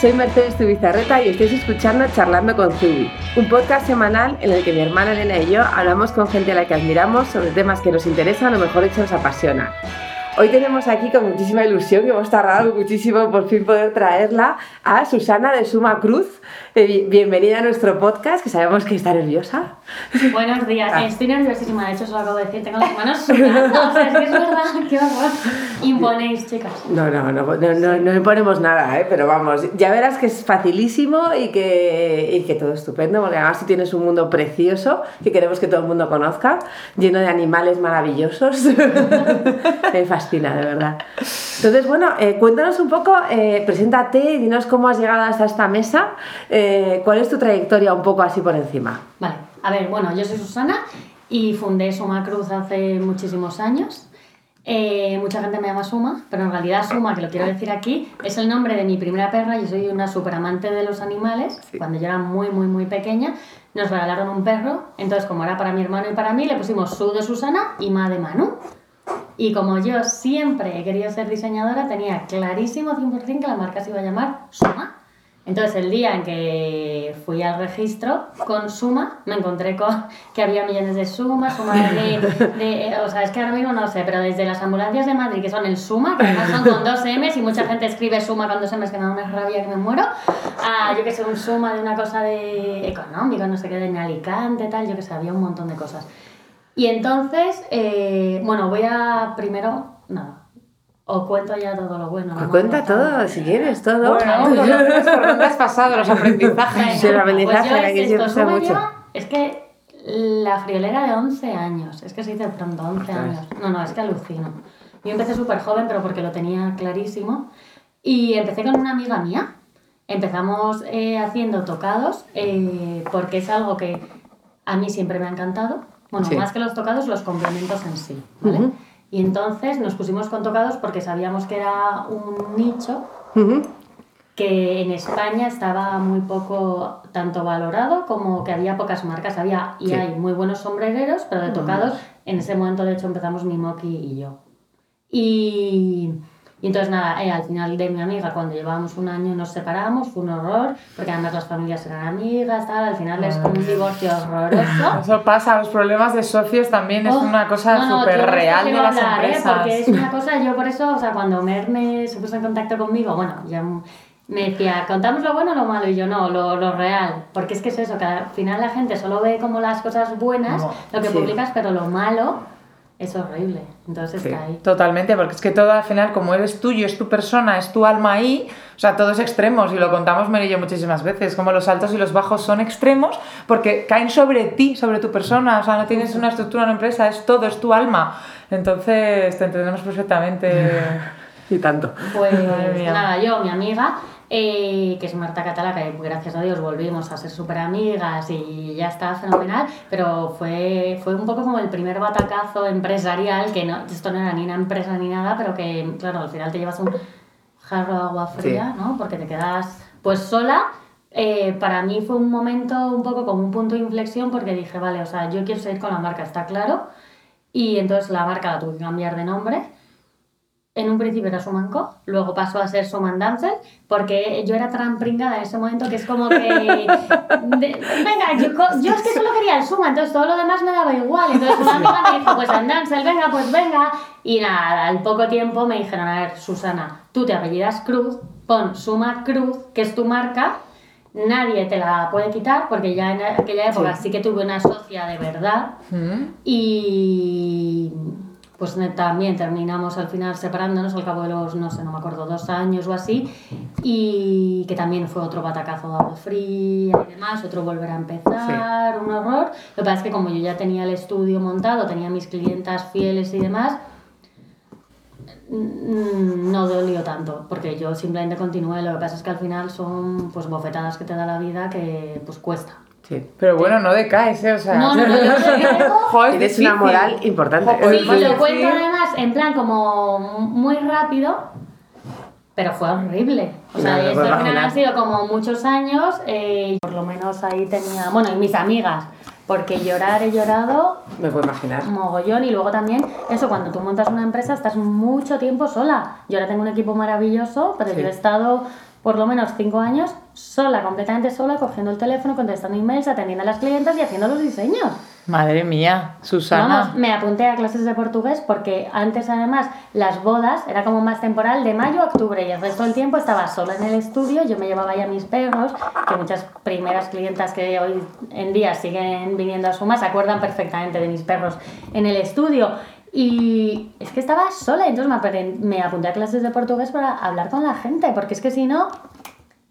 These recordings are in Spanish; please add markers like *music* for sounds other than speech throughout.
soy Mercedes Tubizarreta y estáis escuchando Charlando con Zubi, un podcast semanal en el que mi hermana Elena y yo hablamos con gente a la que admiramos sobre temas que nos interesan o mejor dicho nos apasionan. Hoy tenemos aquí con muchísima ilusión, que hemos tardado muchísimo por fin poder traerla, a Susana de Suma Cruz. Eh, bienvenida a nuestro podcast, que sabemos que está nerviosa. Buenos días, ah. estoy nerviosísima, de hecho os lo acabo de decir, tengo las manos sudando, *laughs* o sea, es que es verdad, *laughs* qué horror. Imponéis, chicas. No, no, no, no, no, imponemos nada, ¿eh? pero vamos, ya verás que es facilísimo y que, y que todo estupendo, porque además tú tienes un mundo precioso que queremos que todo el mundo conozca, lleno de animales maravillosos. *laughs* Fascina, de verdad. Entonces, bueno, eh, cuéntanos un poco, eh, preséntate, dinos cómo has llegado hasta esta mesa. Eh, ¿Cuál es tu trayectoria un poco así por encima? Vale, a ver, bueno, yo soy Susana y fundé Suma Cruz hace muchísimos años. Eh, mucha gente me llama Suma, pero en realidad Suma, que lo quiero decir aquí, es el nombre de mi primera perra. Yo soy una super amante de los animales. Cuando yo era muy, muy, muy pequeña, nos regalaron un perro. Entonces, como era para mi hermano y para mí, le pusimos Su de Susana y Ma de Manu. Y como yo siempre he querido ser diseñadora, tenía clarísimo 100% que la marca se iba a llamar Suma. Entonces, el día en que fui al registro con Suma, me encontré con *laughs* que había millones de Suma, Suma de, O sea, es que ahora mismo no sé, pero desde las ambulancias de Madrid, que son el Suma, que son con dos M's y mucha gente escribe Suma con dos M's, que me da una rabia que me muero, a yo que sé, un Suma de una cosa de económico, no sé qué, de Alicante, tal, yo que sé, había un montón de cosas. Y entonces, eh, bueno, voy a primero. Nada, o cuento ya todo lo bueno. Lo cuenta todo, si quieres, todo. Bueno, por dónde has pasado, los *laughs* aprendizajes. Sí, el aprendizaje, pues que mucho. es que la friolera de 11 años, es que se dice pronto, 11 años. No, no, es que alucino. Yo empecé súper joven, pero porque lo tenía clarísimo. Y empecé con una amiga mía. Empezamos eh, haciendo tocados, eh, porque es algo que a mí siempre me ha encantado. Bueno, más que los tocados, los complementos en sí, ¿vale? Y entonces nos pusimos con tocados porque sabíamos que era un nicho que en España estaba muy poco tanto valorado como que había pocas marcas. Había y hay muy buenos sombrereros, pero de tocados, en ese momento de hecho empezamos mi Moki y yo. Y y entonces nada, eh, al final de mi amiga, cuando llevábamos un año nos separamos, fue un horror, porque además las familias eran amigas, tal, al final es como un divorcio horroroso. *laughs* Eso pasa, los problemas de socios también es oh, una cosa súper real de las hablar, ¿eh? empresas. porque es una cosa, yo por eso, o sea, cuando Mer me se puso en contacto conmigo, bueno, ya me decía, ¿contamos lo bueno o lo malo? Y yo, no, lo, lo, real. Porque es que es eso, que al final la gente solo ve como las cosas buenas, lo que publicas, pero lo malo es horrible. Entonces está ahí. Totalmente, porque es que todo al final, como eres tuyo, es tu persona, es tu alma ahí, o sea, todos extremos, y lo contamos Mary y yo muchísimas veces, como los altos y los bajos son extremos porque caen sobre ti, sobre tu persona, o sea, no tienes una estructura, una empresa, es todo, es tu alma. Entonces te entendemos perfectamente. *laughs* y tanto. Pues nada, yo, mi amiga, eh, que es Marta Catala, que gracias a Dios volvimos a ser súper amigas y ya está fenomenal, pero fue, fue un poco como el primer batacazo empresarial, que no, esto no era ni una empresa ni nada, pero que, claro, al final te llevas un jarro de agua fría, ¿no? Porque te quedas pues sola. Eh, para mí fue un momento un poco como un punto de inflexión porque dije, vale, o sea, yo quiero seguir con la marca, está claro. Y entonces la marca la tuve que cambiar de nombre en un principio era Sumanco, luego pasó a ser Suman Dancer, porque yo era tan pringada en ese momento que es como que. venga, yo, es que solo quería el Suma, entonces todo lo demás me daba igual. Entonces una amiga me dijo, pues Dancer, venga, pues venga. Y nada, al poco tiempo me dijeron, a ver, Susana, tú te apellidas Cruz, pon Suma Cruz, que es tu marca, nadie te la puede quitar, porque ya en aquella época sí, que tuve una socia de verdad. Y pues también terminamos al final separándonos al cabo de los, no sé, no me acuerdo, dos años o así, y que también fue otro batacazo de agua fría y demás, otro volver a empezar, un horror. Lo que pasa es que como yo ya tenía el estudio montado, tenía mis clientas fieles y demás, mm, no dolió tanto, porque yo simplemente continué, lo que pasa es que al final son pues bofetadas que te da la vida que pues cuesta. Pero bueno, no decaes, ¿eh? O sea, no, no, no, yo Tienes *laughs* una moral importante. Sí, pues lo cuento además en plan como muy rápido, pero fue horrible. O sea, esto al final han sido como muchos años, eh, por lo menos ahí tenía, bueno, y mis amigas, porque llorar he llorado. Me puedo imaginar. Mogollón, y luego también, eso, cuando tú montas una empresa estás mucho tiempo sola. Yo ahora tengo un equipo maravilloso, pero yo he estado por lo menos cinco años sola, completamente sola, cogiendo el teléfono, contestando emails, atendiendo a las clientas y haciendo los diseños. Madre mía, Susana. Vamos, me apunté a clases de portugués porque antes además las bodas era como más temporal de mayo a octubre y el resto del tiempo estaba sola en el estudio, yo me llevaba ya mis perros, que muchas primeras clientas que hoy en día siguen viniendo a Suma se acuerdan perfectamente de mis perros en el estudio. Y es que estaba sola, entonces me, me apunté a clases de portugués para hablar con la gente, porque es que si no,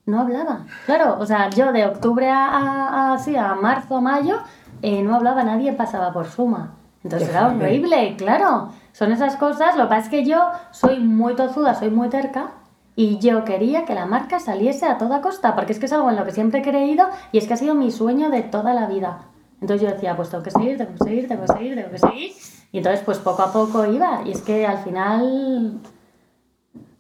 no hablaba. Claro, o sea, yo de octubre a, a, a- sí, a marzo, mayo, eh, no hablaba, nadie pasaba por suma. Entonces Qué era horrible, claro. Son esas cosas, lo que pasa es que yo soy muy tozuda, soy muy terca. Y yo quería que la marca saliese a toda costa, porque es que es algo en lo que siempre he creído y es que ha sido mi sueño de toda la vida. Entonces yo decía, pues tengo que seguir, tengo que seguir, tengo que seguir, tengo que seguir. Y entonces pues poco a poco iba. Y es que al final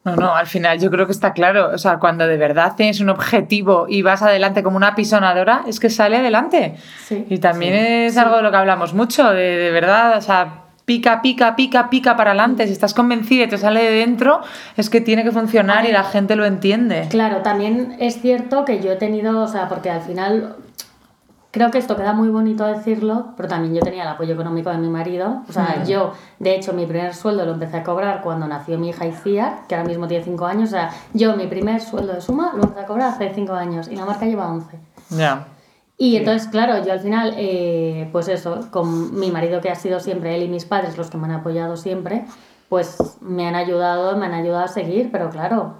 No, no, al final yo creo que está claro. O sea, cuando de verdad tienes un objetivo y vas adelante como una pisonadora, es que sale adelante. Sí. Y también es algo de lo que hablamos mucho, de, de verdad, o sea, pica, pica, pica, pica para adelante. Si estás convencida y te sale de dentro, es que tiene que funcionar y la gente lo entiende. Claro, también es cierto que yo he tenido, o sea, porque al final creo que esto queda muy bonito decirlo, pero también yo tenía el apoyo económico de mi marido. O sea, yo, de hecho, mi primer sueldo lo empecé a cobrar cuando nació mi hija Iciar, que ahora mismo tiene 5 años. O sea, yo mi primer sueldo de suma lo empecé a cobrar hace 5 años y la marca lleva 11. Ya. Y entonces, claro, yo al final, eh, pues eso, con mi marido que ha sido siempre él y mis padres los que me han apoyado siempre, pues me han ayudado, me han ayudado a seguir, pero claro,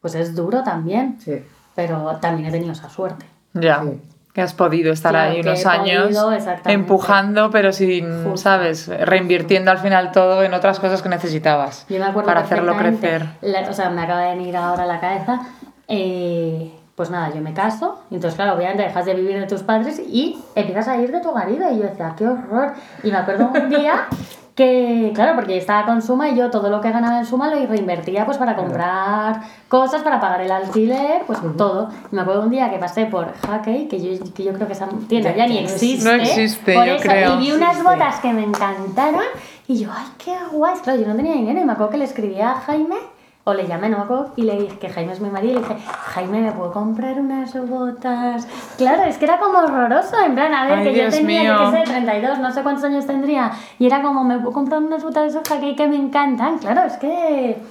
pues es duro también, Sí. pero también he tenido esa suerte. Ya. Sí. Que has podido estar Claro, ahí unos años podido, empujando, pero sin, Justo. ¿sabes? Reinvirtiendo al final todo en otras cosas que necesitabas Yo me acuerdo para hacerlo crecer. la- o sea, me acaba de venir ahora a la cabeza. eh, pues nada, yo me caso. y Entonces, claro, obviamente dejas de vivir de tus padres y empiezas a ir de tu marido. Y yo decía, qué horror. Y me acuerdo un día *laughs* que, claro, porque estaba con Suma y yo todo lo que ganaba en Suma lo reinvertía pues para comprar cosas, para pagar el alquiler, pues todo. Y me acuerdo un día que pasé por Hackey, que yo, que yo creo que esa tienda Ya- ya, ni existe. No existe, por yo eso, creo. Y vi unas botas que me encantaron y yo, ay, qué guay. Claro, yo no tenía dinero y me acuerdo que le escribí a Jaime, o le llamé, acuerdo, y le dije que Jaime es mi marido, y le dije, Jaime, ¿me puedo comprar unas botas? Claro, es que era como horroroso, en plan, a ver, Ay, que Dios yo tenía, yo qué sé, 32, no sé cuántos años tendría, y era como, ¿me puedo comprar unas botas de soja que, que me encantan? Claro, es que...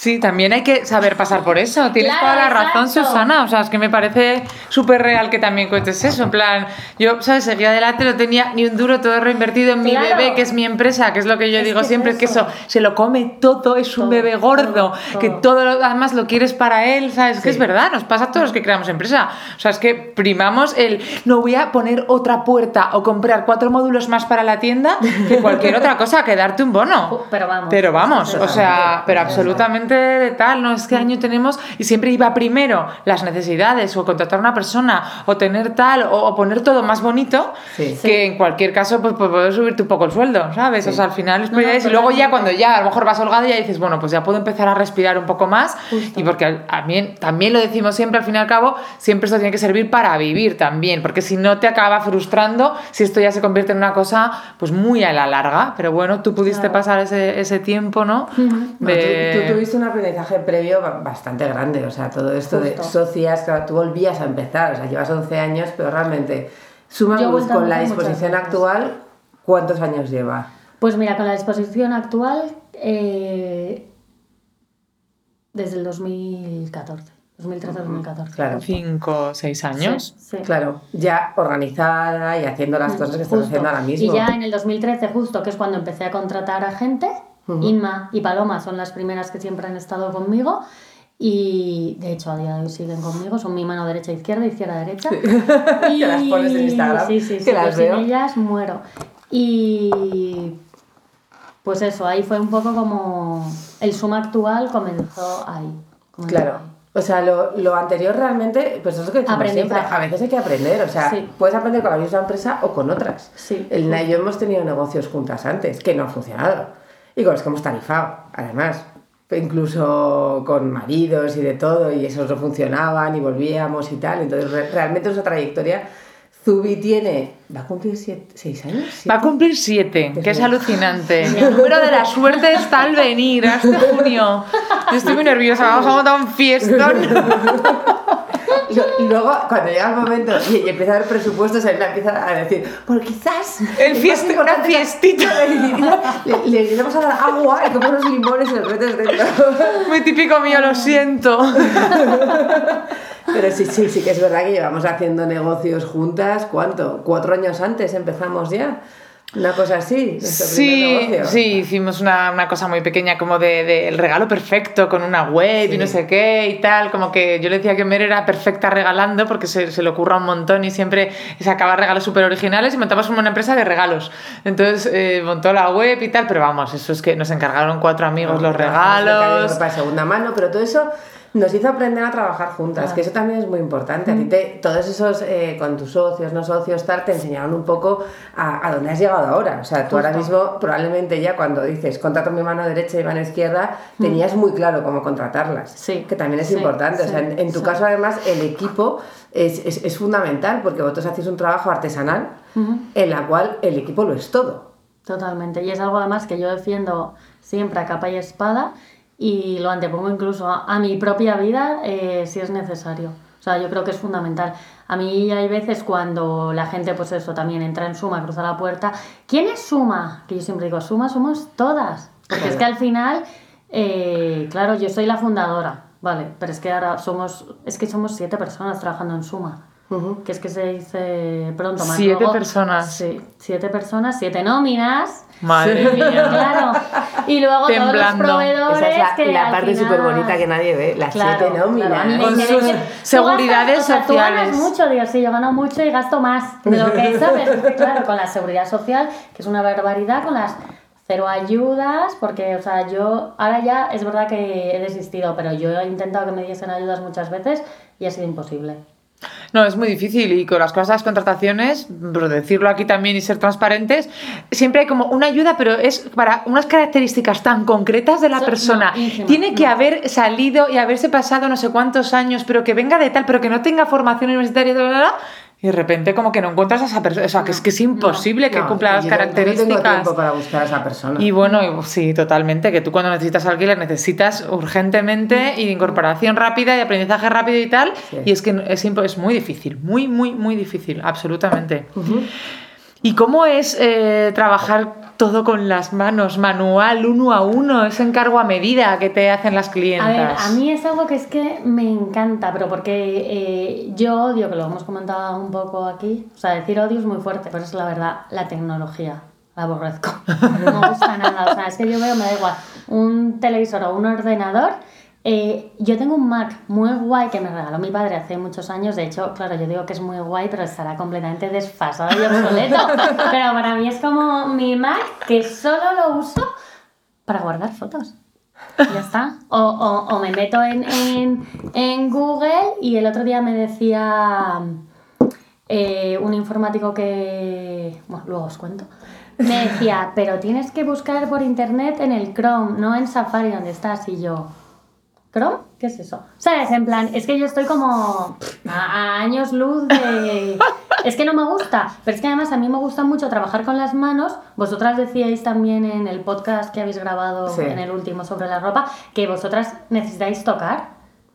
Sí, también hay que saber pasar por eso. Tienes Claro, toda la razón, exacto. Susana. O sea, es que me parece súper real que también cuentes eso. En plan, yo, ¿sabes? Seguía adelante, no tenía ni un duro, todo reinvertido en mi bebé, que es mi empresa, que es lo que yo Es digo que es siempre, que eso. se lo come todo, es un bebé gordo, todo, que todo. lo, además lo quieres para él, ¿sabes? Es que es verdad, nos pasa a todos los que creamos empresa. O sea, es que primamos el no voy a poner otra puerta o comprar cuatro módulos más para la tienda que cualquier *laughs* otra cosa, que darte un bono. Pero vamos. Pero vamos, o sea, pero absolutamente de tal, no es que año tenemos y siempre iba primero las necesidades o contratar a una persona o tener tal o, o poner todo más bonito Sí. que en cualquier caso pues, pues puedes subirte un poco el sueldo, ¿sabes? O sea, al final es No, no, y luego ya cuando ya a lo mejor vas holgado ya dices, bueno, pues ya puedo empezar a respirar un poco más Justo. y porque al- también, también lo decimos siempre al fin y al cabo, siempre esto tiene que servir para vivir también, porque si no te acaba frustrando si esto ya se convierte en una cosa pues muy a la larga, pero bueno, tú pudiste Claro. pasar ese, ese tiempo, ¿no? Bueno, De- tú, tú tuviste un aprendizaje previo ba- bastante grande, o sea, todo esto de socias, claro, tú volvías a empezar, o sea, llevas 11 años, pero realmente, Suma Yo he Luz vuelto a con la disposición actual, ¿cuántos años lleva? Pues mira, con la disposición actual, eh, desde el 2014, 2013-2014. Claro, cinco o seis años. Sí, sí. claro, ya organizada y haciendo las cosas que estás haciendo ahora mismo. Y ya en el 2013, justo, que es cuando empecé a contratar a gente, Inma y Paloma son las primeras que siempre han estado conmigo. Y de hecho, a día de hoy siguen conmigo, son mi mano derecha, izquierda, izquierda, derecha. Y... *laughs* *laughs* Que las pones en Instagram, Sí, sí, que sí, las yo sin veo. ellas muero. Y pues eso, ahí fue un poco como el Suma actual comenzó ahí. comenzó Claro. ahí. O sea, lo, lo anterior realmente, pues eso es que Aprendizaje. siempre, a veces hay que aprender, o sea, Sí. puedes aprender con la misma empresa o con otras. Sí. El y yo hemos tenido negocios juntas antes, que no han funcionado, y con los que hemos tarifado, además. Incluso con maridos y de todo, y esos no funcionaban y volvíamos y tal. Entonces, re- realmente es una trayectoria Zubi tiene. ¿Va a cumplir siete, seis años? Va a ¿Siete? cumplir siete, que es alucinante. *laughs* El número de la suerte está al venir, hasta junio. Yo estoy muy nerviosa, vamos a montar un fiestón. *laughs* Y luego, cuando llega el momento y, y empieza a haber presupuestos, él empieza a decir, pues quizás. El es fiesta- una fiestita. *laughs* Le, le iremos a dar agua y como unos limones y los metes dentro. Muy típico mío, lo siento. Pero sí, sí, sí que es verdad que llevamos haciendo negocios juntas, ¿cuánto? ¿Cuatro años antes empezamos ya? Una cosa así. nuestro Sí, primer negocio. sí, hicimos una, una cosa muy pequeña como de, de el regalo perfecto con una web y Sí. no sé qué y tal, como que yo le decía que Mer era perfecta regalando porque se, se le ocurra un montón y siempre sacaba regalos súper originales y montamos una empresa de regalos. Entonces eh, montó la web y tal, pero vamos, eso es que nos encargaron cuatro amigos los becario de regalos. de segunda mano, pero todo eso nos hizo aprender a trabajar juntas, que eso también es muy importante. A Mm. ti te, todos esos, eh, con tus socios, no socios, tal, te enseñaron un poco a, a dónde has llegado ahora. O sea, tú ahora mismo, probablemente ya cuando dices contrato mi mano derecha y mano izquierda, tenías muy claro cómo contratarlas. Mm. Sí. Que también es Sí, importante. o sea, en, en tu sí. caso, además, el equipo es, es, es fundamental porque vosotros hacéis un trabajo artesanal en la cual el equipo lo es todo. Totalmente. Y es algo además que yo defiendo siempre a capa y espada y lo antepongo incluso a, a mi propia vida eh, si es necesario. O sea, yo creo que es fundamental. A mí hay veces cuando la gente, pues eso, también entra en Suma, cruza la puerta. ¿Quién es Suma? Que yo siempre digo, Suma somos todas. Porque es que al final, eh, claro, yo soy la fundadora, vale, pero es que ahora somos, es que somos siete personas trabajando en Suma. Que es que se dice pronto más. Siete luego- personas. Sí, siete personas, siete nóminas. Madre mía. Claro. Y luego Temblando. todos los proveedores Esa es la, que la al parte final- súper bonita que nadie ve, las Claro, siete nóminas. claro, Con sus seguridades gastas- o sea, Tú ganas sociales. mucho, digo, sí, yo gano mucho y gasto más de lo que sabes. Claro, con la seguridad social, que es una barbaridad, con las cero ayudas, porque, o sea, yo ahora ya es verdad que he desistido, pero yo he intentado que me diesen ayudas muchas veces y ha sido imposible. No, es muy difícil y con las cosas de las contrataciones, por decirlo aquí también y ser transparentes, siempre hay como una ayuda, pero es para unas características tan concretas de la So- persona. no, Tiene que no. haber salido y haberse pasado no sé cuántos años, pero que venga de tal, pero que no tenga formación universitaria, bla, bla, bla, y de repente como que no encuentras a esa persona. O sea, que es que es imposible que No, cumpla las características. No tengo tiempo para buscar a esa persona. Y bueno, y- sí, totalmente, que tú cuando necesitas alquiler necesitas urgentemente y de incorporación rápida y aprendizaje rápido y tal, Sí. y es que es, es muy difícil, muy, muy, muy difícil, absolutamente. ¿Y cómo es eh, trabajar todo con las manos, manual, uno a uno, ese encargo a medida que te hacen las clientas? A ver, a mí es algo que es que me encanta, pero porque eh, yo odio, que lo hemos comentado un poco aquí, o sea, decir odio es muy fuerte, pero es la verdad, la tecnología. La aborrezco. *laughs* No me gusta nada. O sea, es que yo veo, me da igual, un televisor o un ordenador. Eh, yo tengo un Mac muy guay que me regaló mi padre hace muchos años. De hecho, claro, yo digo que es muy guay, pero estará completamente desfasado y obsoleto. *laughs* Pero para mí es como mi Mac que solo lo uso para guardar fotos. Ya está. O, o- o me meto en, en- en Google y el otro día me decía eh, un informático que... Bueno, luego os cuento. Me decía, pero tienes que buscar por internet en el Chrome, no en Safari donde estás. Y yo, ¿Chrome? ¿Qué es eso? ¿Sabes? En plan, es que yo estoy como a, años luz de... *laughs* Es que no me gusta, pero es que además a mí me gusta mucho trabajar con las manos. Vosotras decíais también en el podcast que habéis grabado Sí. en el último sobre la ropa que vosotras necesitáis tocar.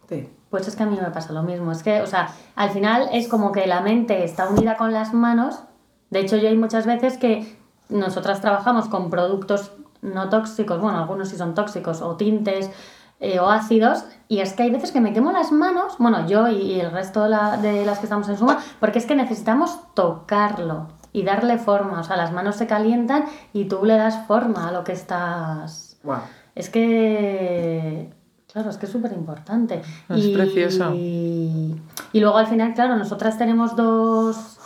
Sí. Pues es que a mí me pasa lo mismo. Es que, o sea, al final es como que la mente está unida con las manos. De hecho, yo hay muchas veces que nosotras trabajamos con productos no tóxicos, bueno, algunos sí son tóxicos, o tintes eh, o ácidos, y es que hay veces que me quemo las manos, bueno, yo y, y el resto de, la- de las que estamos en suma, porque es que necesitamos tocarlo y darle forma. O sea, las manos se calientan y tú le das forma a lo que estás es que, claro, es que es súper importante. Es precioso. Y, y luego al final, claro, nosotras tenemos dos,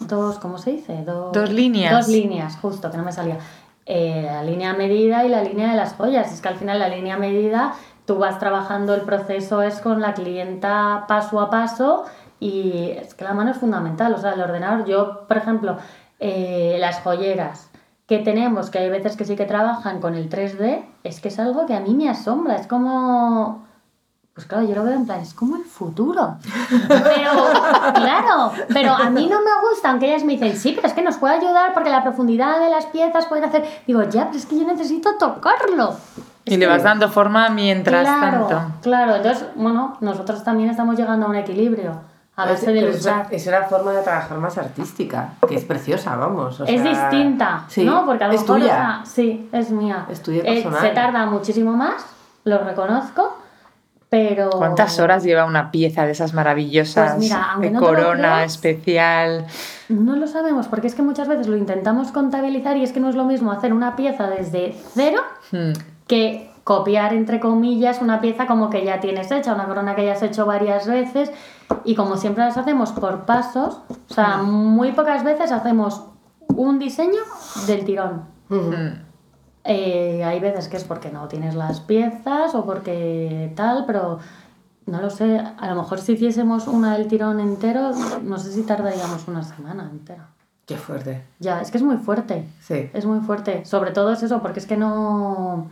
dos ¿cómo se dice? Dos, Dos líneas. Dos líneas, justo, que no me salía. Eh, la línea medida y la línea de las joyas. Es que al final la línea medida, tú vas trabajando, el proceso es con la clienta paso a paso y es que la mano es fundamental. O sea, el ordenador, yo, por ejemplo, eh, las joyeras que tenemos, que hay veces que sí que trabajan con el 3D, es que es algo que a mí me asombra. Es como... Pues claro, yo lo veo en plan, es como el futuro. Pero, claro, pero a mí no me gusta, aunque ellas me dicen, sí, pero es que nos puede ayudar porque la profundidad de las piezas pueden hacer. Digo, ya, pero es que yo necesito tocarlo. Y le vas dando forma mientras claro, tanto. Claro, entonces, bueno, nosotros también estamos llegando a un equilibrio. A base de es, luchar. es una forma de trabajar más artística, que es preciosa, vamos. o Es sea, distinta, sí, ¿no? Porque a lo es mejor, o tuya. sea, sí, es mía. Es tuya Eh, personal. se tarda muchísimo más, lo reconozco, pero... ¿Cuántas horas lleva una pieza de esas maravillosas? Pues mira, de no corona creas, especial. No lo sabemos, porque es que muchas veces lo intentamos contabilizar y es que no es lo mismo hacer una pieza desde cero Hmm. Que copiar, entre comillas, una pieza como que ya tienes hecha, una corona que ya has hecho varias veces y como siempre las hacemos por pasos, o sea, muy pocas veces hacemos un diseño del tirón. Eh, hay veces que es porque no tienes las piezas o porque tal, pero no lo sé. A lo mejor si hiciésemos una del tirón entero, no sé si tardaríamos una semana entera. Qué fuerte. Ya, es que es muy fuerte. Sí. Es muy fuerte. Sobre todo es eso, porque es que no.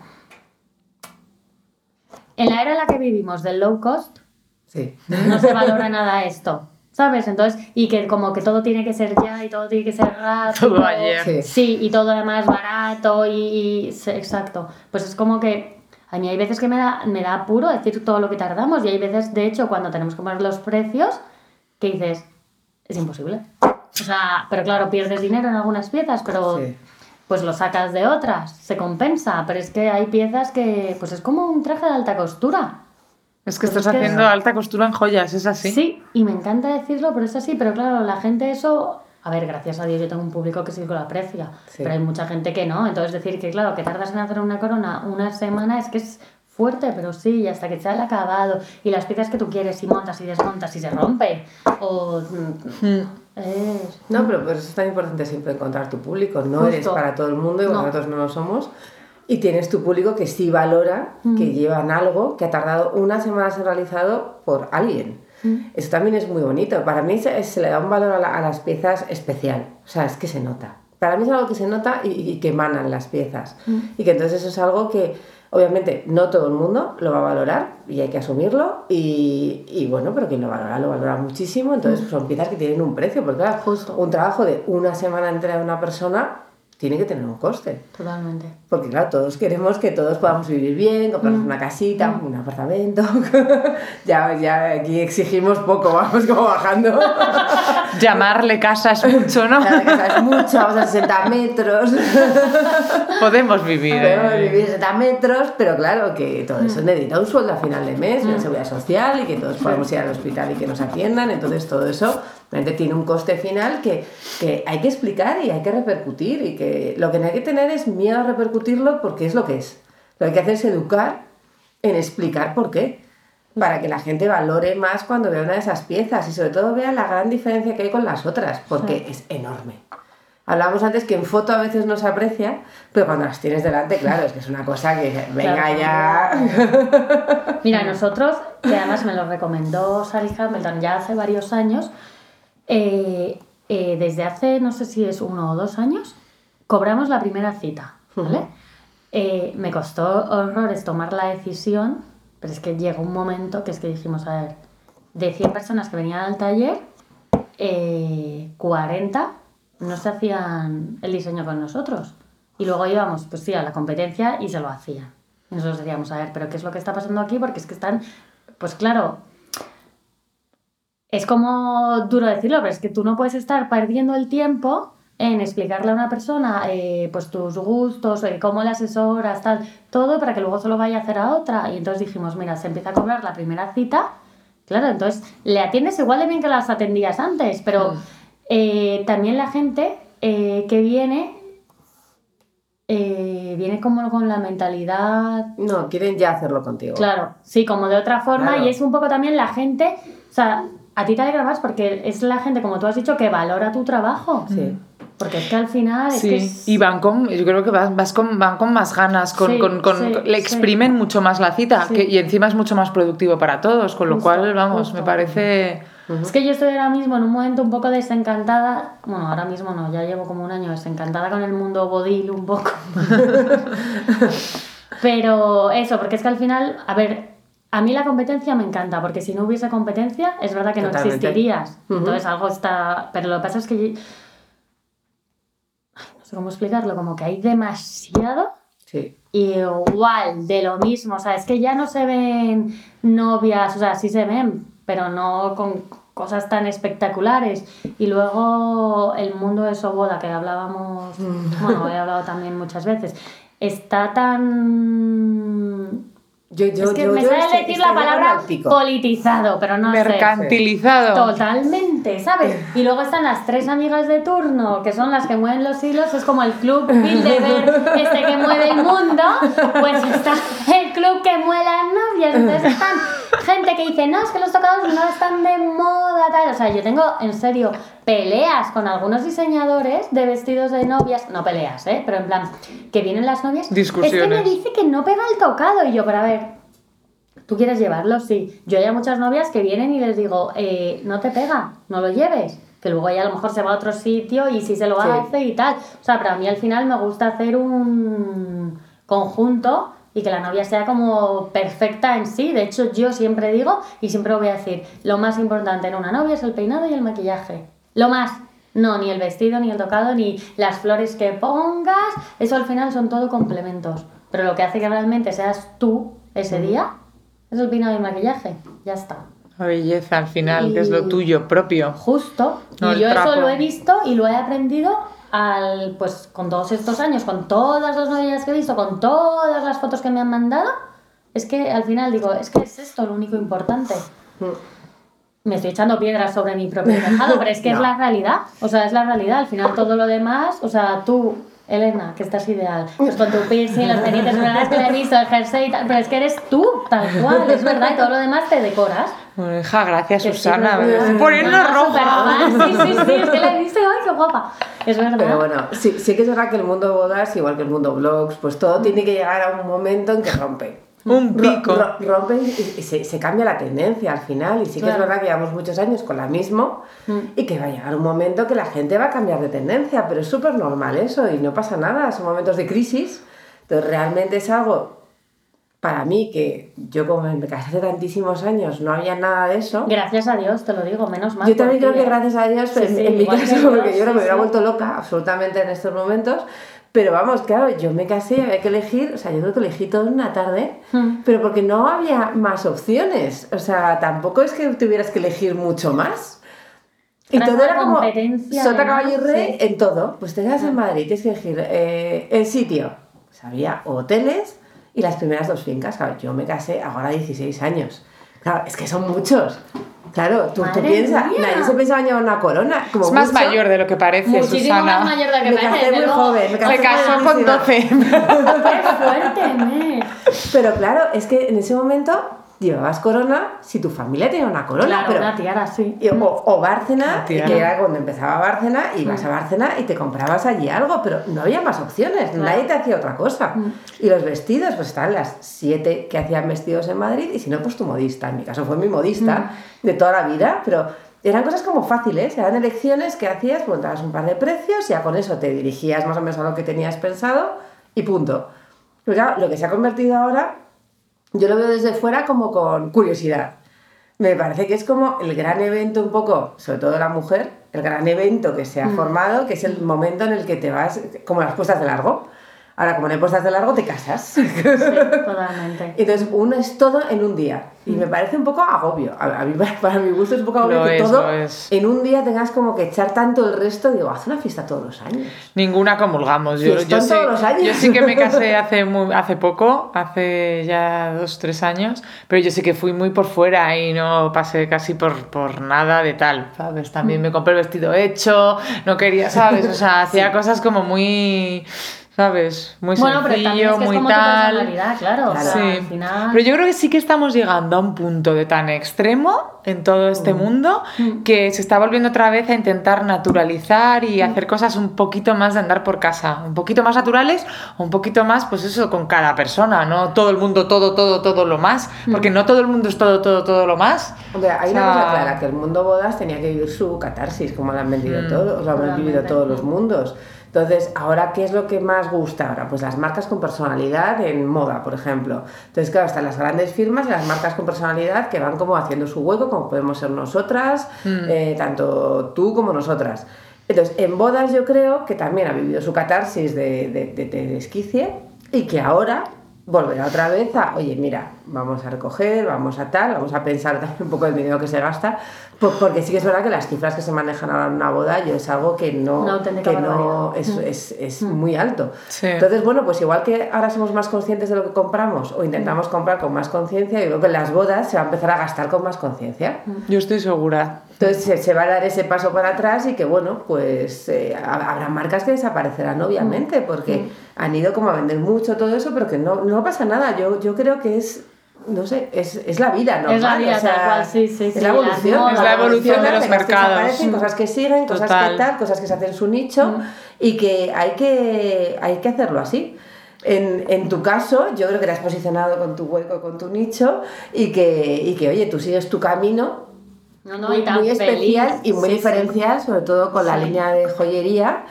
En la era en la que vivimos del low cost, Sí. no se valora nada esto. ¿Sabes? Entonces, y que como que todo tiene que ser ya y todo tiene que ser rápido. Todo ayer. Sí. Sí, y todo además barato y, y- exacto. Pues es como que a mí hay veces que me da, me da apuro decir todo lo que tardamos y hay veces, de hecho, cuando tenemos que poner los precios, que dices, es imposible. O sea, pero claro, pierdes dinero en algunas piezas, pero Sí. Pues lo sacas de otras, se compensa, pero es que hay piezas que, pues es como un traje de alta costura. Es que Pues estás es que- haciendo alta costura en joyas, es así. Sí, y me encanta decirlo, pero es así. Pero claro, la gente eso... A ver, gracias a Dios yo tengo un público que sí que lo aprecia, Sí. pero hay mucha gente que no. Entonces decir que, claro, que tardas en hacer una corona una semana es que es fuerte, pero sí, y hasta que sea el acabado y las piezas que tú quieres y montas y desmontas y se rompe. O... mm, Es... No, pero por eso es tan importante siempre encontrar tu público. No Justo. eres para todo el mundo y No. nosotros no lo somos. Y tienes tu público que sí valora que llevan algo que ha tardado una semana ser realizado por alguien. Eso también es muy bonito. Para mí se, se le da un valor a, la- a las piezas especial. O sea, es que se nota. Para mí es algo que se nota y, y que emanan las piezas. Y que entonces eso es algo que obviamente no todo el mundo lo va a valorar y hay que asumirlo. Y, y bueno, pero quien lo valora, lo valora muchísimo. Entonces son piezas que tienen un precio. Porque claro, Justo. un trabajo de una semana entera de una persona tiene que tener un coste. Totalmente. Porque claro, todos queremos que todos podamos vivir bien, Mm. comprarnos una casita, un apartamento. *laughs* ya, ya aquí exigimos poco, *laughs* vamos como bajando. *laughs* Llamarle casa es mucho, ¿no? La casa es mucho, vamos a 60 metros. Podemos vivir. Podemos eh. vivir 60 metros, pero claro que todo Mm. eso necesita un sueldo a final de mes, una seguridad social y que todos podamos ir al hospital y que nos atiendan. Entonces todo eso tiene un coste final que, que hay que explicar y hay que repercutir. Y que lo que no hay que tener es miedo a repercutirlo porque es lo que es. Lo que hay que hacer es educar en explicar por qué. Para que la gente valore más cuando vea una de esas piezas y sobre todo vea la gran diferencia que hay con las otras, porque es enorme. Hablábamos antes que en foto a veces no se aprecia, pero cuando las tienes delante, claro, es que es una cosa que venga Claro. ya. Mira, *laughs* nosotros, que además me lo recomendó Sally Hamilton ya hace varios años, eh, eh, desde hace, no sé si es uno o dos años, cobramos la primera cita, ¿vale? Eh, me costó horrores tomar la decisión, pero es que llegó un momento que es que dijimos, a ver, de 100 personas que venían al taller, eh, 40 no se hacían el diseño con nosotros. Y luego íbamos, pues sí, a la competencia y se lo hacían. Y nosotros decíamos, a ver, pero ¿qué es lo que está pasando aquí? Porque es que están, pues claro, es como duro decirlo, pero es que tú no puedes estar perdiendo el tiempo en explicarle a una persona eh, pues tus gustos, eh, cómo la asesoras, tal, todo para que luego solo vaya a hacer a otra. Y entonces dijimos, mira, se empieza a cobrar la primera cita, claro, entonces le atiendes igual de bien que las atendías antes, pero eh, también la gente eh, que viene, eh, viene como con la mentalidad No, quieren ya hacerlo contigo. Claro, sí, como de otra forma Claro. y es un poco también la gente, o sea, a ti te alegra más porque es la gente, como tú has dicho, que valora tu trabajo. Sí. Porque es que al final es Sí, que es- y van con, yo creo que vas, vas con, van con más ganas, con, Sí, con- con- sí, le sí. exprimen mucho más la cita Sí. que- y encima es mucho más productivo para todos, con lo Justo, cual, vamos, me justo. parece... Es que yo estoy ahora mismo en un momento un poco desencantada, bueno, ahora mismo no, ya llevo como un año desencantada con el mundo bodil un poco. *laughs* Pero eso, porque es que al final, a ver, A mí la competencia me encanta, porque si no hubiese competencia, es verdad que no existirías. Entonces algo está... Pero lo que pasa es que... Ay, no sé cómo explicarlo, como que hay demasiado Sí. igual de lo mismo. O sea, es que ya no se ven novias, o sea, sí se ven, pero no con cosas tan espectaculares. Y luego el mundo de Soboda, que hablábamos, bueno, he hablado también muchas veces, está tan... Yo, yo, es que yo, me yo sale estoy- decir la palabra politizado, pero no sé. Mercantilizado. Totalmente, ¿sabes? Y luego están las tres amigas de turno, que son las que mueven los hilos, es como el club Bilderberg, este que mueve el mundo, pues está el club que mueve las novias, entonces están gente que dice, no, es que los tocados no están de moda, tal, o sea, yo tengo, en serio, peleas con algunos diseñadores de vestidos de novias, no peleas, ¿eh? Pero en plan, que vienen las novias, es que me Discusiones. dice que no pega el tocado, y yo, pero a ver, ¿Tú quieres llevarlo? Sí. Yo hay muchas novias que vienen y les digo, eh, no te pega, no lo lleves. Que luego ella a lo mejor se va a otro sitio y si se lo Sí. hace y tal. O sea, pero a mí al final me gusta hacer un conjunto y que la novia sea como perfecta en sí. De hecho, yo siempre digo y siempre lo voy a decir, lo más importante en una novia es el peinado y el maquillaje. Lo más. No, ni el vestido, ni el tocado, ni las flores que pongas. Eso al final son todo complementos. Pero lo que hace que realmente seas tú ese día es el peinado y el maquillaje. Ya está. La belleza al final, que es Y- lo tuyo propio. Justo. No, y yo trapo. eso lo he visto y lo he aprendido al, pues, con todos estos años, con todas las novedades que he visto, con todas las fotos que me han mandado. Es que al final digo, es que es esto lo único importante. Me estoy echando piedras sobre mi propio tejado, pero es que es *laughs* No. la realidad. O sea, es la realidad. Al final todo lo demás, o sea, tú, Elena, que estás ideal, pues con tu piercing, es verdad es que la he visto, el jersey y tal, pero es que eres tú, tal cual, es verdad, y todo lo demás te decoras. Bueno, hija, gracias Que sí, Susana, Ah, roja. superfan. Sí, sí, sí, es que la he visto y ay, qué guapa. Es verdad. Pero bueno, sí, sí que es verdad que el mundo bodas, igual que el mundo blogs, pues todo tiene que llegar a un momento en que rompe. Un pico. ro- rompe y, y se, se cambia la tendencia al final. Y sí que Claro. es verdad que llevamos muchos años con la misma Mm. y que va a llegar un momento que la gente va a cambiar de tendencia, pero es súper normal eso y no pasa nada, son momentos de crisis. Entonces realmente es algo, para mí, que yo como me casé hace tantísimos años, no había nada de eso. Gracias a Dios, te lo digo, menos mal. Yo también creo que gracias a Dios, Sí, en, sí, en mi caso, yo, porque yo no sí, me hubiera vuelto loca absolutamente en estos momentos. Pero vamos, claro, yo me casé había que elegir, o sea, yo creo que elegí todo en una tarde, Hmm. pero porque no había más opciones. O sea, tampoco es que tuvieras que elegir mucho más. Y todo era como sota, caballo y rey en todo. Pues te quedas en Madrid, tienes que elegir eh, el sitio. Pues había hoteles y las primeras dos fincas. Claro, yo me casé ahora 16 años. Claro, es que son muchos. Claro, tú, piensas, nadie se pensaba en llevar una corona. Como Es más mucho. mayor de lo que parece, Muchísimo Susana. más mayor de lo que Me parece. casé muy luego. joven. Me casé Se casó con jovencísima. 12. *laughs* ¡Qué fuerte, me! Pero claro, es que en ese momento llevabas corona si tu familia tenía una corona. Claro, pero, una tiara, sí. y- o, o Bárcena, que era cuando empezaba Bárcena, ibas a Bárcena y te comprabas allí algo, pero no había más opciones, Claro. nadie te hacía otra cosa. Y los vestidos, pues estaban las siete que hacían vestidos en Madrid, y si no, pues tu modista. En mi caso fue mi modista de toda la vida, pero eran cosas como fáciles, eran elecciones que hacías, pues dabas un par de precios, ya con eso te dirigías más o menos a lo que tenías pensado y punto. Pero claro, lo que se ha convertido ahora yo lo veo desde fuera como con curiosidad. Me parece que es como el gran evento un poco, sobre todo la mujer, el gran evento que se ha formado, que es el momento en el que te vas, como las puestas de largo. Ahora, como no hay puestas de largo, te casas. *laughs* Sí, totalmente. Entonces, uno es todo en un día. Y me parece un poco agobio. A, a mí, *laughs* para mi gusto, es un poco agobio Lo que es, todo en un día tengas como que echar tanto el resto. Digo, haz una fiesta todos los años. Ninguna comulgamos. Yo, yo, sé- todos los años. yo sí que me casé *laughs* hace, muy, hace poco, hace ya dos, tres años, pero yo sí que fui muy por fuera y no pasé casi por, por nada de tal, ¿sabes? También me compré el vestido hecho, no quería, ¿sabes? O sea, hacía cosas como muy, ¿sabes? Muy Bueno, pero también sencillo, es que es muy como tu tal. personalidad, claro. O sea, Sí. al final... Pero yo creo que sí que estamos llegando a un punto de tan extremo en todo este mundo que se está volviendo otra vez a intentar naturalizar y hacer cosas un poquito más de andar por casa, un poquito más naturales, o un poquito más, pues eso, con cada persona, no todo el mundo, todo, todo, todo lo más, porque no todo el mundo es todo, todo, todo lo más. Hombre, hay O una sea, cosa clara, que el mundo bodas tenía que vivir su catarsis, como lo han vendido Mm. todos, lo han vivido todos los mundos. Entonces, ahora, ¿qué es lo que más gusta ahora? Pues las marcas con personalidad en moda, por ejemplo. Entonces, claro, están las grandes firmas y las marcas con personalidad que van como haciendo su hueco, como podemos ser nosotras, eh, tanto tú como nosotras. Entonces, en bodas yo creo que también ha vivido su catarsis de, de, de, de desquicie y que ahora volverá otra vez a, oye, mira, vamos a recoger, vamos a tal, vamos a pensar *laughs* también un poco el dinero que se gasta, po- porque sí que es verdad que las cifras que se manejan ahora en una boda yo es algo que no, auténtica que no barbaridad. es, es, es muy alto. Sí. Entonces, bueno, pues igual que ahora somos más conscientes de lo que compramos o intentamos comprar con más conciencia, yo creo que en las bodas se va a empezar a gastar con más conciencia. Yo estoy segura. Entonces se, se va a dar ese paso para atrás y que bueno, pues eh, ha- habrá marcas que desaparecerán obviamente porque han ido como a vender mucho todo eso, pero que no, no pasa nada. Yo, yo creo que es, no sé, es, es la vida, ¿no? Es la vida, tal cual, sí, sí, Es sí, la evolución. Es la evolución de los cosas que mercados. desaparecen, cosas que siguen, cosas Total. que tal, cosas que se hacen su nicho y que hay que, hay que hacerlo así. En, en tu caso, yo creo que te has posicionado con tu hueco, con tu nicho y que, y que oye, tú sigues tu camino No, no, muy, y tan muy especial feliz. y muy Sí, sí. diferencial, sobre todo con la Sí. línea de joyería,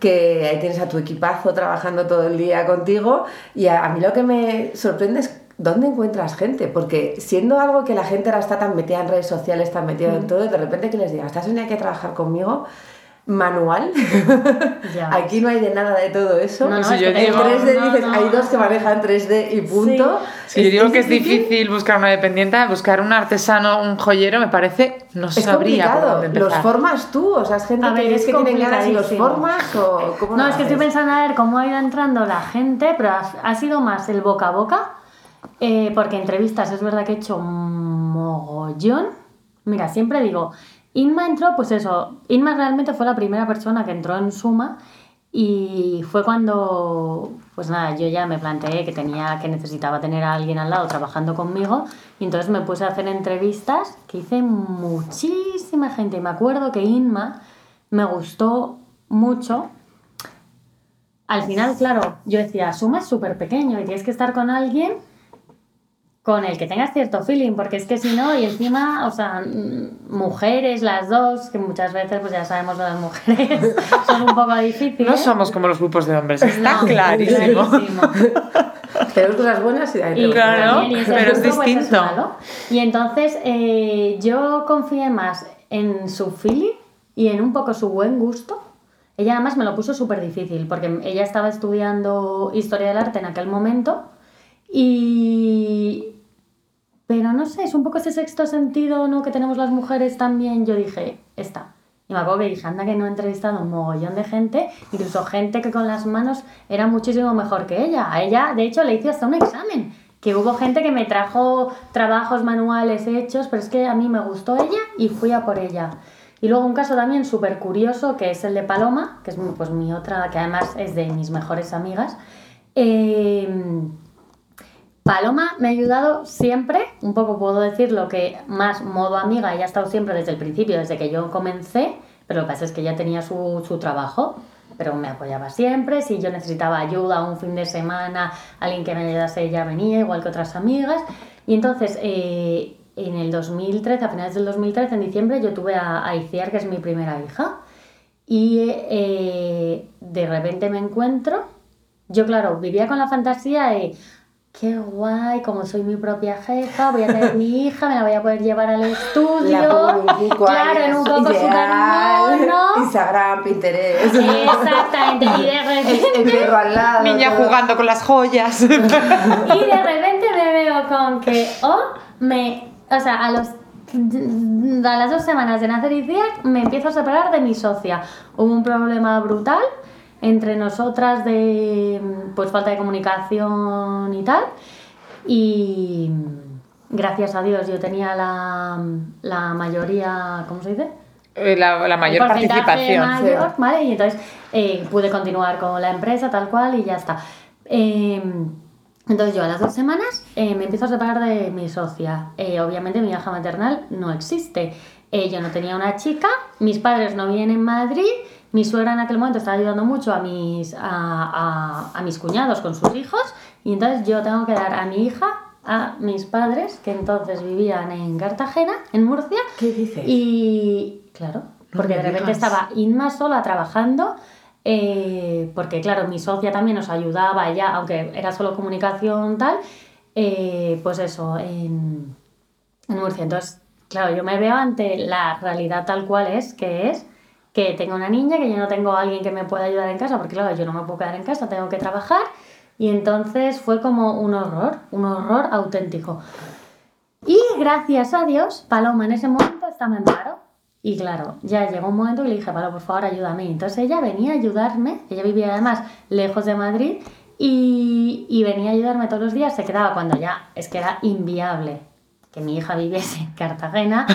que ahí tienes a tu equipazo trabajando todo el día contigo. Y a, a mí lo que me sorprende es dónde encuentras gente, porque siendo algo que la gente ahora está tan metida en redes sociales, tan metida Mm. en todo, de repente que les digas, ¿estás aquí a trabajar conmigo? Manual, *laughs* Ya. aquí no hay de nada de todo eso. No, no, Si es yo que te En digo- 3D no, dices, no, hay dos que manejan 3D y punto. Si yo digo que es difícil buscar una dependiente, buscar un artesano, un joyero, me parece, no Es sabría por ¿Los formas tú? O sea, es gente A ver, que, es que tienen ganas y los formas o cómo No, es que estoy pensando a ver cómo ha ido entrando la gente, pero ha, ha sido más el boca a boca, eh, porque entrevistas es verdad que he hecho un mogollón. Mira, siempre digo, Inma entró, pues eso, Inma realmente fue la primera persona que entró en Suma y fue cuando, pues nada, yo ya me planteé que tenía, que necesitaba tener a alguien al lado trabajando conmigo y entonces me puse a hacer entrevistas que hice muchísima gente y me acuerdo que Inma me gustó mucho. Al final, claro, yo decía, Suma es súper pequeño y tienes que estar con alguien con el que tengas cierto feeling, porque es que si no, y encima, o sea, mm, mujeres las dos, que muchas veces, pues ya sabemos lo de las mujeres, *laughs* son un poco difíciles. No somos como los grupos de hombres, está No, clarísimo. clarísimo. *laughs* Tenemos cosas buenas y hay Y Claro, también, y pero es punto, pues, distinto. malo. Y entonces eh, yo confié más en su feeling y en un poco su buen gusto. Ella además me lo puso súper difícil porque ella estaba estudiando historia del arte en aquel momento y... Pero no sé, es un poco ese sexto sentido ¿no? que tenemos las mujeres también. Yo dije, esta. Y me acuerdo que dije, anda que no he entrevistado un mogollón de gente, incluso gente que con las manos era muchísimo mejor que ella. A ella, de hecho, le hice hasta un examen. Que hubo gente que me trajo trabajos manuales hechos, pero es que a mí me gustó ella y fui a por ella. Y luego un caso también súper curioso, que es el de Paloma, que es pues mi otra, que además es de mis mejores amigas. Eh, Paloma me ha ayudado siempre, un poco puedo decir lo que más modo amiga, ella ha estado siempre desde el principio, desde que yo comencé, pero lo que pasa es que ella tenía su, su trabajo, pero me apoyaba siempre, si yo necesitaba ayuda un fin de semana, alguien que me ayudase, ella venía, igual que otras amigas, y entonces eh, en el 2013, a finales del 2013, en diciembre, yo tuve a, a que es mi primera hija, y eh, de repente me encuentro, yo claro, vivía con la fantasía de, qué guay, como soy mi propia jefa, voy a tener mi hija, me la voy a poder llevar al estudio. La pongo un poco claro, en un ideal. súper mono. Instagram, Pinterest. Exactamente, y de repente, el perro al lado. Niña todo. jugando con las joyas. *laughs* y de repente me veo con que, oh, me, o sea, a los a las dos semanas de nacer Iciar me empiezo a separar de mi socia. Hubo un problema brutal entre nosotras de pues falta de comunicación y tal. Y gracias a Dios yo tenía la, la mayoría, ¿cómo se dice? Eh, la, la mayor el participación. mayor, sí. ¿vale? Y entonces eh, pude continuar con la empresa tal cual y ya está. Eh, entonces yo a las dos semanas eh, me empiezo a separar de mi socia. Eh, obviamente mi hija maternal no existe. Eh, yo no tenía una chica, mis padres no viven en Madrid, mi suegra en aquel momento estaba ayudando mucho a mis, a, a- a mis cuñados con sus hijos y entonces yo tengo que dar a mi hija a mis padres que entonces vivían en Cartagena, en Murcia, ¿Qué dices? y claro, porque de repente digas. estaba Inma sola trabajando eh, porque claro, mi socia también nos ayudaba, ella, aunque era solo comunicación tal, eh, pues eso, en, en Murcia. Entonces, claro, yo me veo ante la realidad tal cual es, que es que tengo una niña, que yo no tengo alguien que me pueda ayudar en casa, porque claro, yo no me puedo quedar en casa, tengo que trabajar. Y entonces fue como un horror, un horror auténtico. Y gracias a Dios, Paloma en ese momento estaba en paro. Y claro, ya llegó un momento que le dije, Paloma, por favor, ayúdame. Entonces ella venía a ayudarme, ella vivía además lejos de Madrid, y, y venía a ayudarme todos los días, se quedaba cuando ya es que era inviable que mi hija viviese *laughs* en Cartagena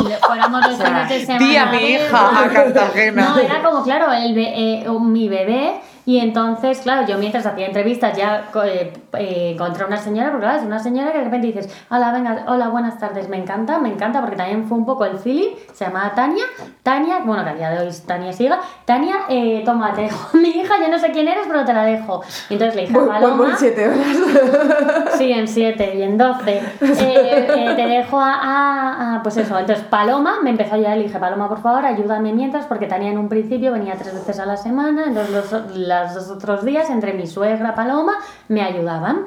y le fuéramos los *laughs* fines de semana. Tía, mi hija a Cartagena. No, era como, claro, el be- eh, mi bebé. Y entonces, claro, yo mientras hacía entrevistas ya eh, eh, encontré una señora, porque claro, es una señora que de repente dices, hola, venga, hola, buenas tardes, me encanta, me encanta, porque también fue un poco el feeling, se llamaba Tania, Tania, bueno, que a día de hoy Tania siga, Tania, eh, toma, te dejo *laughs* mi hija, yo no sé quién eres, pero te la dejo. Y entonces le dije, Vuelvo Paloma, *laughs* en siete horas. Sí, en 7 y en 12. *laughs* Eh, eh, te dejo a, a- a- Pues eso, entonces Paloma me empezó a ayudar. Le dije, Paloma, por favor, ayúdame mientras, porque Tania en un principio venía tres veces a la semana. Entonces, los, los otros días, entre mi suegra Paloma, me ayudaban.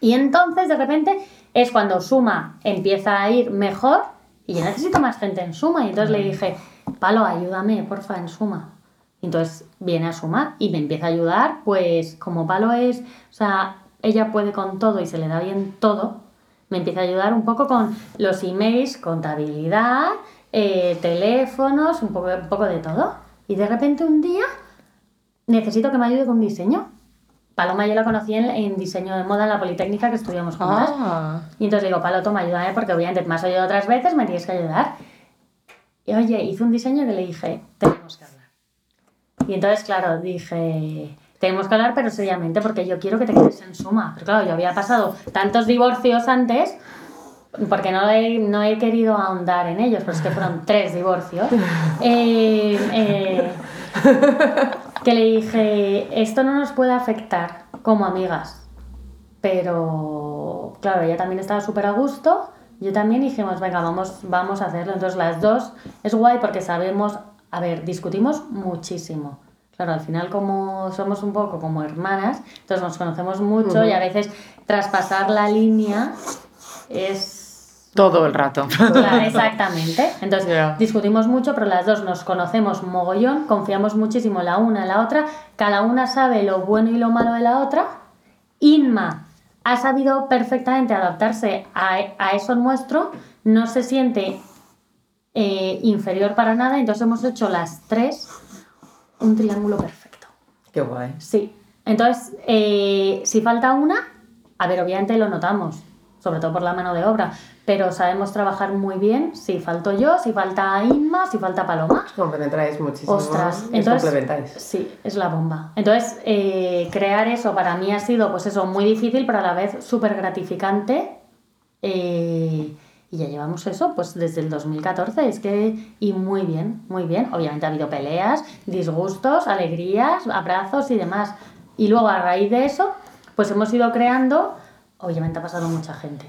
Y entonces, de repente, es cuando Suma empieza a ir mejor y yo necesito más gente en Suma. Y entonces le dije, Palo, ayúdame, porfa, en Suma. Y entonces viene a Suma y me empieza a ayudar, pues como Palo es, o sea, ella puede con todo y se le da bien todo, me empieza a ayudar un poco con los emails, contabilidad, eh, teléfonos, un poco, un poco de todo. Y de repente un día necesito que me ayude con diseño. Paloma yo la conocí en, en diseño de moda en la Politécnica que estudiamos juntas. Ah. Y entonces le digo, Palo, toma, ayúdame porque obviamente me has ayudado otras veces, me tienes que ayudar. Y oye, hice un diseño que le dije, tenemos que hablar. Y entonces, claro, dije, tenemos que hablar, pero seriamente, porque yo quiero que te quedes en suma. Pero claro, yo había pasado tantos divorcios antes, porque no he, no he querido ahondar en ellos, pero es que fueron tres divorcios. *laughs* Eh, eh, que le dije, esto no nos puede afectar como amigas. Pero, claro, ella también estaba súper a gusto. Yo también dijimos, venga, vamos, vamos a hacerlo. Entonces las dos es guay porque sabemos, a ver, discutimos muchísimo. Claro, al final como somos un poco como hermanas, entonces nos conocemos mucho y a veces traspasar la línea es Todo el rato. Claro, exactamente. Entonces, Ya. discutimos mucho, pero las dos nos conocemos mogollón, confiamos muchísimo la una en la otra, cada una sabe lo bueno y lo malo de la otra. Inma ha sabido perfectamente adaptarse a, a eso nuestro, no se siente eh, inferior para nada, entonces hemos hecho las tres un triángulo perfecto. Qué guay. Sí. Entonces, eh, si falta una, a ver, obviamente lo notamos, sobre todo por la mano de obra, pero sabemos trabajar muy bien si falto yo, si falta Inma, si falta Paloma. Compenetráis muchísimo. Ostras, os entonces complementáis. sí, es la bomba. Entonces, eh, crear eso para mí ha sido, pues eso, muy difícil, pero a la vez súper gratificante. Eh, y ya llevamos eso, pues desde el 2014, es que, y muy bien, muy bien. Obviamente ha habido peleas, disgustos, alegrías, abrazos y demás. Y luego a raíz de eso, pues hemos ido creando, obviamente ha pasado mucha gente.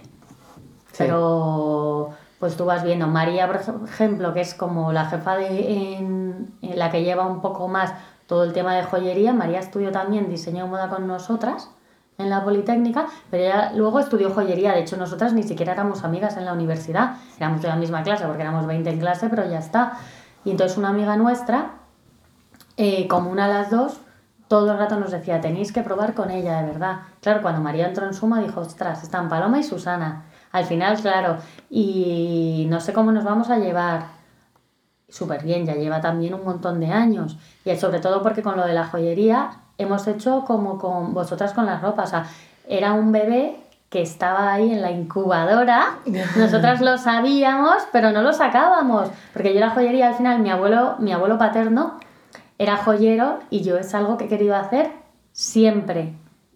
Sí. Pero pues tú vas viendo María, por ejemplo, que es como la jefa de en, en la que lleva un poco más todo el tema de joyería. María estudió también diseño de moda con nosotras en la Politécnica, pero ella luego estudió joyería. De hecho, nosotras ni siquiera éramos amigas en la universidad. Éramos de la misma clase porque éramos 20 en clase, pero ya está. Y entonces una amiga nuestra, eh, como una de las dos, todo el rato nos decía, tenéis que probar con ella, de verdad. Claro, cuando María entró en Suma dijo, ostras, están Paloma y Susana. Al final, claro, y no sé cómo nos vamos a llevar. Súper bien, ya lleva también un montón de años. Y sobre todo porque con lo de la joyería hemos hecho como con vosotras con las ropas. O sea, era un bebé que estaba ahí en la incubadora. *laughs* Nosotras lo sabíamos, pero no lo sacábamos. Porque yo la joyería, al final, mi abuelo, mi abuelo paterno era joyero y yo es algo que he querido hacer siempre.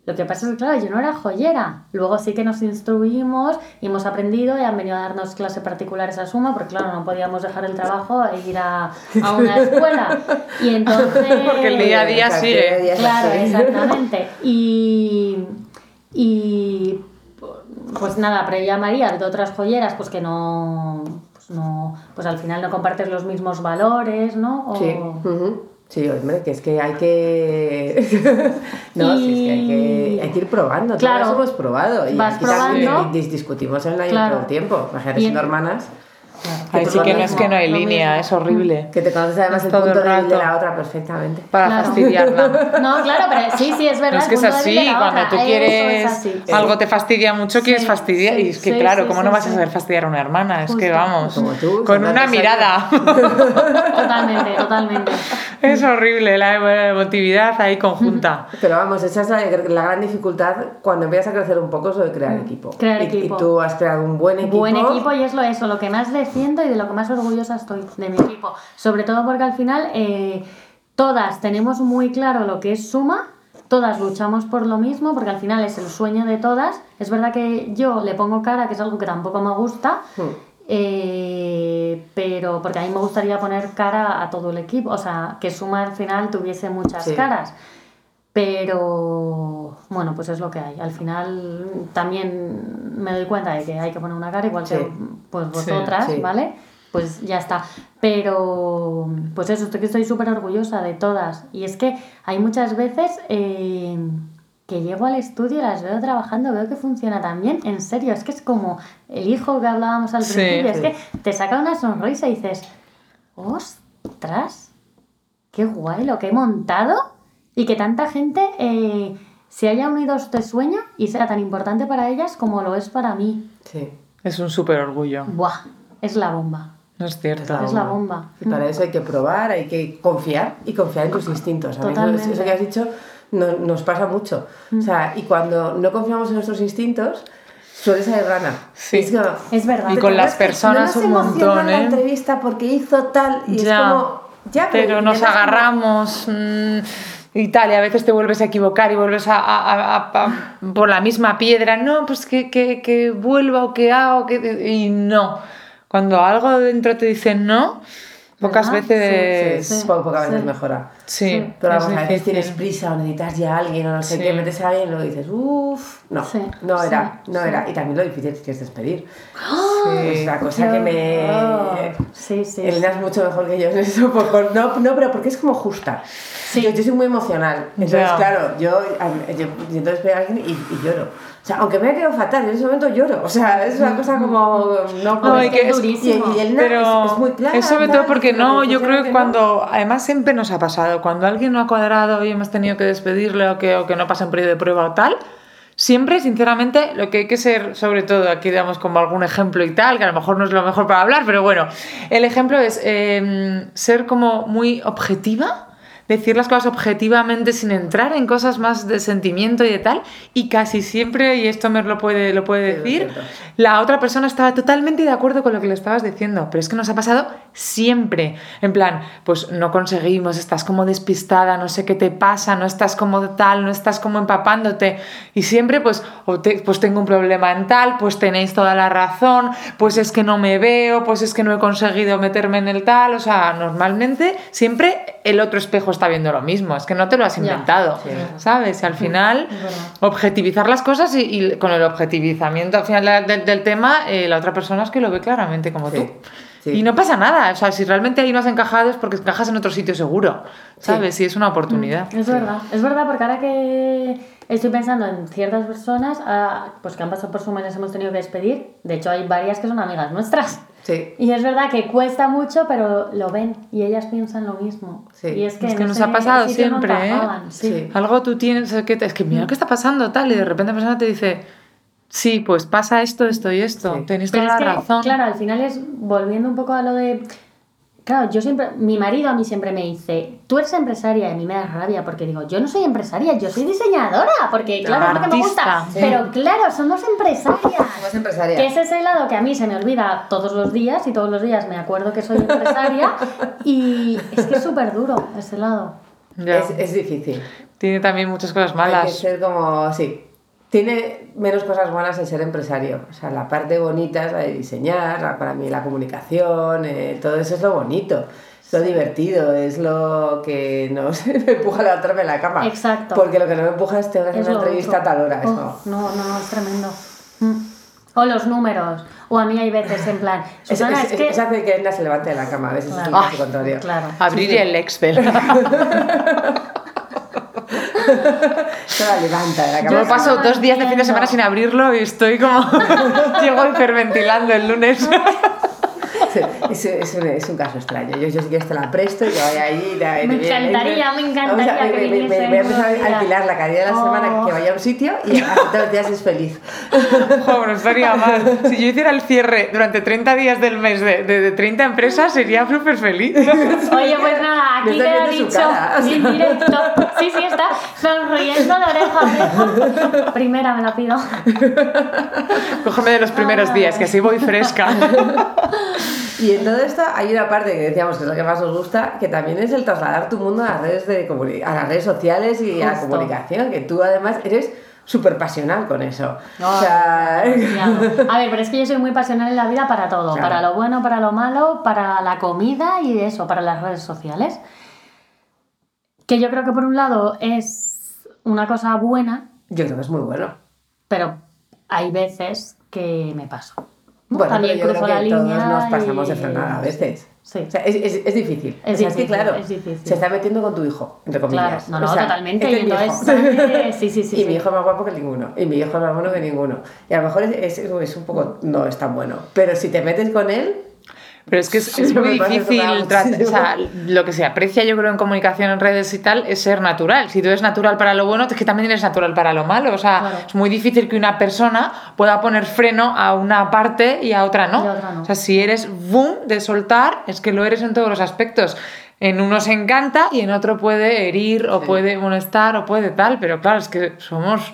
Lo que pasa es que, claro, yo no era joyera. Luego sí que nos instruimos y hemos aprendido y han venido a darnos clases particulares a Suma, porque, claro, no podíamos dejar el trabajo e ir a, a una *laughs* escuela. Y entonces... Porque el día a día sigue. día a día Claro, exactamente. Y, y pues nada, pero ya María, de otras joyeras, pues que no, pues no, pues al final no compartes los mismos valores, ¿no? O- Sí. Sí, hombre, que es que hay que. *laughs* no, sí, es que hay que, hay que ir probando. Claro. Todas hemos probado. Y Vas aquí también probando. discutimos en la Claro. todo el tiempo. Imagínate Y- siendo hermanas. Ahí sí que no es que no hay lo línea, mismo. es horrible. Que te conoces además el punto de la otra perfectamente. Para Claro. fastidiarla. *laughs* No, claro, pero sí, sí, es verdad. es que es así, de cuando tú quieres algo te fastidia mucho, quieres Sí, fastidiar. sí, y es que, sí, claro, sí, ¿cómo sí, no vas sí. a saber fastidiar a una hermana? Es que Justo. vamos, Como tú, con una mirada. *laughs* Totalmente, totalmente. es horrible la emotividad ahí conjunta. Pero vamos, esa es la, la gran dificultad cuando empiezas a crecer un poco, es lo de crear equipo. Crear y, equipo. Y tú has creado un buen equipo. Buen equipo y es lo eso, lo que más defiendo y de lo que más orgullosa estoy de mi equipo. Sobre todo porque al final eh, todas tenemos muy claro lo que es suma, todas luchamos por lo mismo, porque al final es el sueño de todas. Es verdad que yo le pongo cara, que es algo que tampoco me gusta, eh, pero porque a mí me gustaría poner cara a todo el equipo, o sea, que suma al final tuviese muchas Sí. caras. Pero bueno, pues es lo que hay. Al final también me doy cuenta de que hay que poner una cara, igual Sí. que pues vosotras, sí. ¿vale? Pues ya está. Pero pues eso, estoy estoy súper orgullosa de todas. Y es que hay muchas veces eh, que llego al estudio, las veo trabajando, veo que funciona tan bien. En serio, es que es como el hijo que hablábamos al principio. Es que te saca una sonrisa y dices, ostras, qué guay lo que he montado y que tanta gente eh, se haya unido a este sueño y sea tan importante para ellas como lo es para mí. Sí. Es un súper orgullo, Buah, es la bomba. no es cierto. Es la bomba. Y para eso hay que probar, hay que confiar y confiar en tus instintos. Totalmente. eso que has dicho no- nos pasa mucho. O sea, y cuando no confiamos en nuestros instintos, suele salir rana. Sí. Es como, Es verdad. Y "¿Te con las personas no un montón, la ¿eh? entrevista porque hizo tal y Ya. es como... Ya, pero nos intentas como- agarramos mm, y tal, y a veces te vuelves a equivocar y vuelves a, por la misma piedra. No, pues que, que, que vuelva o que haga, o que, y no. Cuando algo dentro te dice no, pocas ¿Verdad? veces. Sí, Sí. po- pocas veces Sí. mejora. Sí, Sí. Pero vamos, a veces tienes prisa o necesitas ya a alguien o no sé Sí. qué, metes a alguien y luego dices, uff, no, Sí, no sí, era, no sí. era. Y también lo difícil que es despedir. Sí. Es la cosa que me... Sí, sí. Elena es mucho mejor que yo en eso, *laughs* por- no, no, pero porque es como justa. Sí. Yo, yo soy muy emocional. Entonces, Ya. claro, yo, yo, yo entonces veo a alguien y, y lloro. Sea, aunque me haya quedado fatal, en ese momento lloro. O sea, es una cosa como... No, No, es que es durísimo. Y, y Elena Pero es, es muy clara. es sobre todo porque no, yo creo que no. cuando, además siempre nos ha pasado, cuando alguien no ha cuadrado y hemos tenido que despedirle o que, o que no pasa en periodo de prueba o tal, siempre, sinceramente, lo que hay que ser, sobre todo, aquí damos como algún ejemplo y tal, que a lo mejor no es lo mejor para hablar, pero bueno, el ejemplo es eh, ser como muy objetiva. Decir las cosas objetivamente sin entrar en cosas más de sentimiento y de tal, y casi siempre, y esto me lo puede, lo puede decir, la otra persona estaba totalmente de acuerdo con lo que le estabas diciendo, pero es que nos ha pasado siempre. En plan, pues no conseguimos, estás como despistada, no sé qué te pasa, no estás como tal, no estás como empapándote. Y siempre, pues, o te- pues tengo un problema en tal, pues tenéis toda la razón, pues es que no me veo, pues es que no he conseguido meterme en el tal. O sea, normalmente siempre el otro espejo está viendo lo mismo, es que no te lo has inventado, Sí. ¿sabes? Y al final objetivizar las cosas y, y con el objetivizamiento al final de- de- del tema, eh, la otra persona es que lo ve claramente como Sí, tú. sí. Y no pasa nada, o sea, si realmente ahí no has encajado es porque encajas en otro sitio seguro, ¿sabes? Sí. Y es una oportunidad. Es verdad, es verdad, porque ahora que estoy pensando en ciertas personas ah, pues que han pasado por su les hemos tenido que despedir, de hecho hay varias que son amigas nuestras. Sí. Y es verdad que cuesta mucho, pero lo ven y ellas piensan lo mismo. Sí. Y es que, Es que en nos ha pasado siempre, ¿eh? encajaban, sí. Sí. Algo tú tienes, es que, es que mira qué está pasando tal, y de repente la persona te dice, sí, pues pasa esto, esto y esto, Sí. tenéis Pero toda es la que, razón. claro, al final es volviendo un poco a lo de. Claro, yo siempre. Mi marido a mí siempre me dice, tú eres empresaria, y a mí me da rabia porque digo, yo no soy empresaria, yo soy diseñadora, porque claro, es lo que me gusta. Artista, sí. Pero claro, somos empresarias. Somos empresaria. Que es ese lado que a mí se me olvida todos los días y todos los días me acuerdo que soy empresaria *laughs* y es que es súper duro ese lado. Ya. Es, es difícil. Tiene también muchas cosas Hay que malas. ser como, sí. Tiene menos cosas buenas el ser empresario. O sea, la parte bonita es la de diseñar, la- para mí la comunicación, eh, todo eso es lo bonito. Es lo divertido, es lo que nos *laughs* me empuja a levantarme en la cama. Exacto. Porque lo que no me empuja es Es una entrevista otro. a tal hora. Es Oh, como, no, no, no, es tremendo. Mm. O los números. O a mí hay veces en plan, Es, Susana, es- es, que... es hace que Edna se levante de la cama, a veces es Claro. caso contrario. Claro. Abrir el Excel. *laughs* *laughs* Se la levanta de la cama. Yo paso dos días de fin de semana sin abrirlo y estoy como. *laughs* Llego hiperventilando el lunes. *laughs* Es, es un, es un caso extraño. Yo, yo sí que te la presto y yo voy ahí. y la- Me encantaría, me encantaría a- que me- me- viniese me- Voy a empezar a alquilar la calidad de la semana Oh. que vaya a un sitio y así todos los días es feliz. *laughs* Joder, no estaría mal. Si yo hiciera el cierre durante 30 días del mes de, de, de 30 empresas, sería súper feliz. *laughs* Oye, pues nada, aquí queda dicho en directo. Sí, sí, está sonriendo de oreja a oreja. Primera me la pido. Cógeme de los primeros días, que así voy fresca. *laughs* Y en todo esto hay una parte que decíamos que es la que más nos gusta, que también es el trasladar tu mundo a las redes, de a las redes sociales y a la comunicación, que tú además eres súper pasional con eso. o Ay, sea. A ver, pero es que yo soy muy pasional en la vida para todo, Claro. para lo bueno, para lo malo, para la comida y eso, para las redes sociales. Que yo creo que por un lado es una cosa buena, yo creo que es muy bueno. pero hay veces que me paso. ¿No? Bueno, También pero yo creo la que todos línea nos pasamos de y- frenada a veces. Sí. O sea, es, es, es difícil. Es O sea, difícil, que, claro, es difícil. se está metiendo con tu hijo, entre comillas. Claro, no, no, O sea, totalmente. este y es mi entonces, sí, sí, sí. *laughs* y sí. mi hijo es más guapo que ninguno. Y mi hijo es más bueno que ninguno. Y a lo mejor es, es, es un poco. No es tan bueno. Pero si te metes con él. Pero es que es, es muy difícil tratar. O sea, lo que se aprecia, yo creo, en comunicación en redes y tal, es ser natural. Si tú eres natural para lo bueno, es que también eres natural para lo malo. O sea, Claro. es muy difícil que una persona pueda poner freno a una parte y a otra no. A otra no. O sea, si eres boom de soltar, es que lo eres en todos los aspectos. En uno se encanta y en otro puede herir o Sí. puede molestar o puede tal, pero claro, es que somos.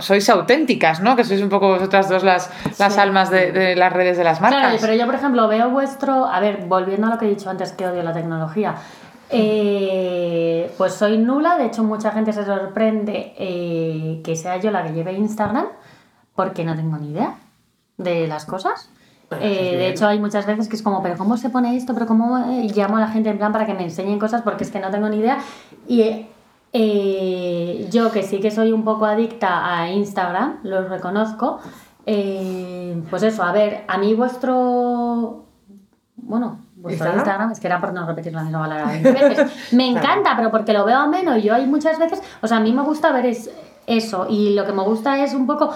Sois auténticas, ¿no? Que sois un poco vosotras dos las, las Sí. almas de, de las redes de las marcas. Claro, pero yo, por ejemplo, veo vuestro. A ver, volviendo a lo que he dicho antes, que odio la tecnología. eh, pues soy nula, de hecho, mucha gente se sorprende eh, que sea yo la que lleve Instagram, porque no tengo ni idea de las cosas. Eh, de hecho, hay muchas veces que es como, ¿pero cómo se pone esto? ¿Pero cómo eh? llamo a la gente en plan para que me enseñen cosas? Porque es que no tengo ni idea. Y eh, yo, que sí que soy un poco adicta a Instagram, lo reconozco. eh, pues eso, a ver, a mí vuestro. Bueno, vuestro ¿Instagram? Instagram, es que era por no repetir la misma palabra 20 veces. *laughs* Me encanta, pero porque lo veo ameno y yo hay muchas veces. O sea, a mí me gusta ver es, eso. Y lo que me gusta es un poco.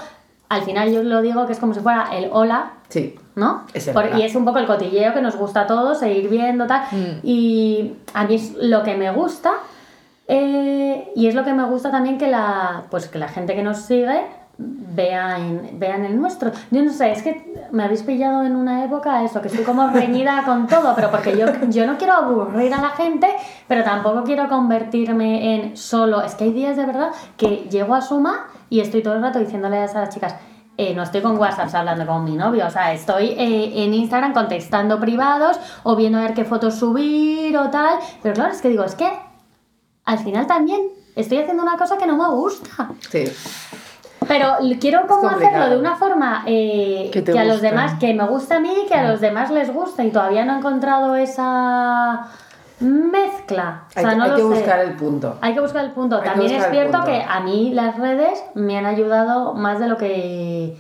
Al final yo lo digo que es como si fuera el hola, Sí. ¿no? Es el Por- hola. y es un poco el cotilleo que nos gusta a todos, seguir viendo tal. Mm. Y a mí es lo que me gusta. Eh, y es lo que me gusta también que la, pues que la gente que nos sigue vean, vean el nuestro. Yo no sé, es que me habéis pillado en una época eso, que estoy como reñida *laughs* con todo, pero porque yo, yo no quiero aburrir a la gente, pero tampoco quiero convertirme en solo. Es que hay días de verdad que llego a Suma y estoy todo el rato diciéndole a esas chicas, eh, no estoy con WhatsApp hablando con mi novio, o sea, estoy eh, en Instagram contestando privados o viendo a ver qué fotos subir o tal, pero claro, es que digo, es que al final también estoy haciendo una cosa que no me gusta. Sí. Pero quiero como hacerlo de una forma eh, Que a los demás, que me gusta a mí y que a los demás les gusta y todavía no he encontrado esa mezcla. O Hay, sea, que- no hay lo que sé. buscar el punto. Hay que buscar el punto. Hay También es cierto que a mí las redes me han ayudado más de lo que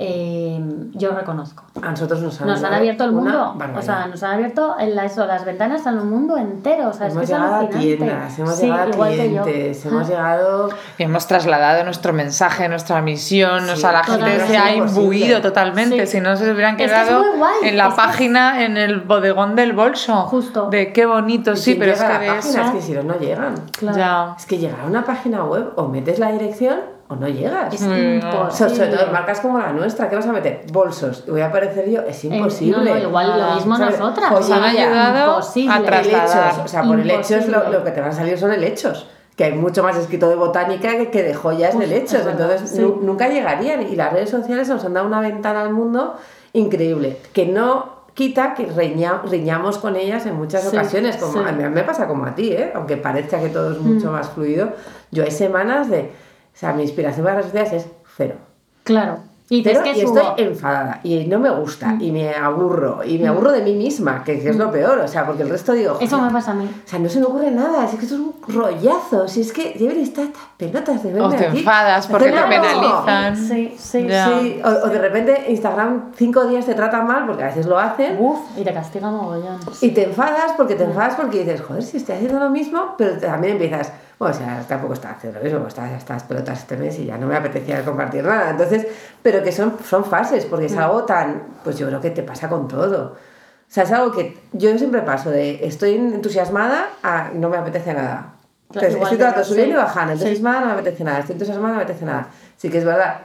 eh, yo reconozco. A nosotros nos han, Nos han dado abierto el mundo. O sea, nos han abierto en la- eso, las ventanas al mundo entero. O sea, es hemos que es llegado a tiendas, hemos Sí, llegado a que clientes, hemos Ah. llegado. Y hemos trasladado nuestro mensaje, nuestra misión, Sí, o sea, la gente se ha imbuido totalmente, Sí. si no se hubieran Es que es quedado guay, en la es que- página, en el bodegón del bolso. Justo. De qué bonito, ¿Y sí, pero es que a de la página? eso... Es que si no, no llegan. Claro. Ya. Es que llegar a una página web o metes la dirección o no llegas. Es Mm, no. imposible. Sobre todo en marcas como la nuestra, ¿qué vas a meter? Bolsos. ¿Y voy a aparecer yo? Es imposible. no, no, igual lo mismo ¿Sabes? nosotras. Nos han ayudado imposible. a el trasladar. O sea, por helechos lo, Imposible. lo que te van a salir son helechos. Que hay mucho más escrito de botánica que, que de joyas de Uf, es verdad, Entonces sí. nunca llegarían. Y las redes sociales nos han dado una ventana al mundo increíble. Que no quita que riñamos con ellas en muchas Sí, ocasiones. Como, sí. A mí me pasa como a ti, ¿eh? aunque parezca que todo es mucho Mm. más fluido. Yo hay semanas de... O sea, mi inspiración para las redes sociales es cero. Claro. Y Pero- que y estoy enfadada y no me gusta y me aburro y me aburro de mí misma, que, que es lo peor, o sea, porque el resto digo, Eso "Joder, me pasa a mí. o sea, no se me ocurre nada, es que esto es un rollazo, si es que deben estar estas pelotas de verme O te aquí. enfadas porque te penalizan. Sí, sí. Ya. Sí, o, o de repente Instagram cinco días te trata mal, porque a veces lo hacen, Uf, y te castiga mogollón. y te enfadas porque te enfadas porque dices, joder, si estoy haciendo lo mismo, pero también empiezas, bueno, o sea, tampoco está haciendo lo mismo, pues estas, estas pelotas este mes y ya no me apetecía compartir nada. Entonces, pero que son, son fases, porque es algo tan, pues yo creo que te pasa con todo. O sea, es algo que yo siempre paso de estoy entusiasmada a no me apetece nada. Entonces, igual estoy todo subiendo sí, y bajando, sí. entusiasmada no me apetece nada, estoy entusiasmada no me apetece nada. Sí que es verdad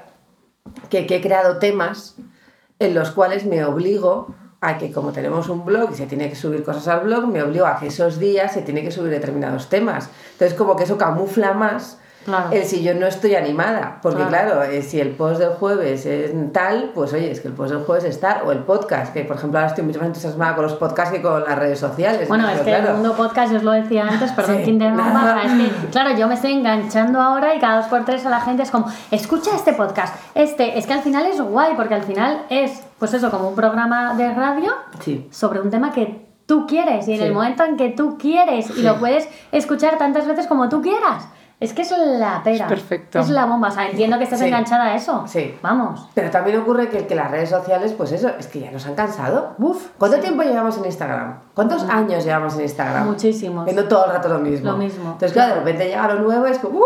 que, que he creado temas en los cuales me obligo a que como tenemos un blog y se tiene que subir cosas al blog, me obligo a que esos días se tiene que subir determinados temas. Entonces como que eso camufla más Claro. el si yo no estoy animada. Porque claro, eh, si el post del jueves es tal, pues oye, es que el post del jueves es tal. O el podcast, que por ejemplo ahora estoy mucho más entusiasmada con los podcasts que con las redes sociales. Bueno, es que claro, el mundo podcast, yo os lo decía antes, perdón *laughs* Sí, que interrumpa, *laughs* es que, claro, yo me estoy enganchando ahora y cada dos por tres a la gente es como, escucha este podcast, este, es que al final es guay, porque al final es, pues eso, como un programa de radio Sí. sobre un tema que tú quieres y en Sí. el momento en que tú quieres y lo puedes escuchar tantas veces como tú quieras. Es que es la pera. Es perfecto. Es la bomba. O sea, entiendo que estés Sí. enganchada a eso. Sí. Vamos. Pero también ocurre que, que las redes sociales, pues eso, es que ya nos han cansado. Uf, ¿cuánto tiempo llevamos en Instagram? ¿Cuántos años llevamos en Instagram? Muchísimos. Viendo todo el rato lo mismo. Lo mismo. Entonces, claro, de repente llega lo nuevo y es como, ¡uh!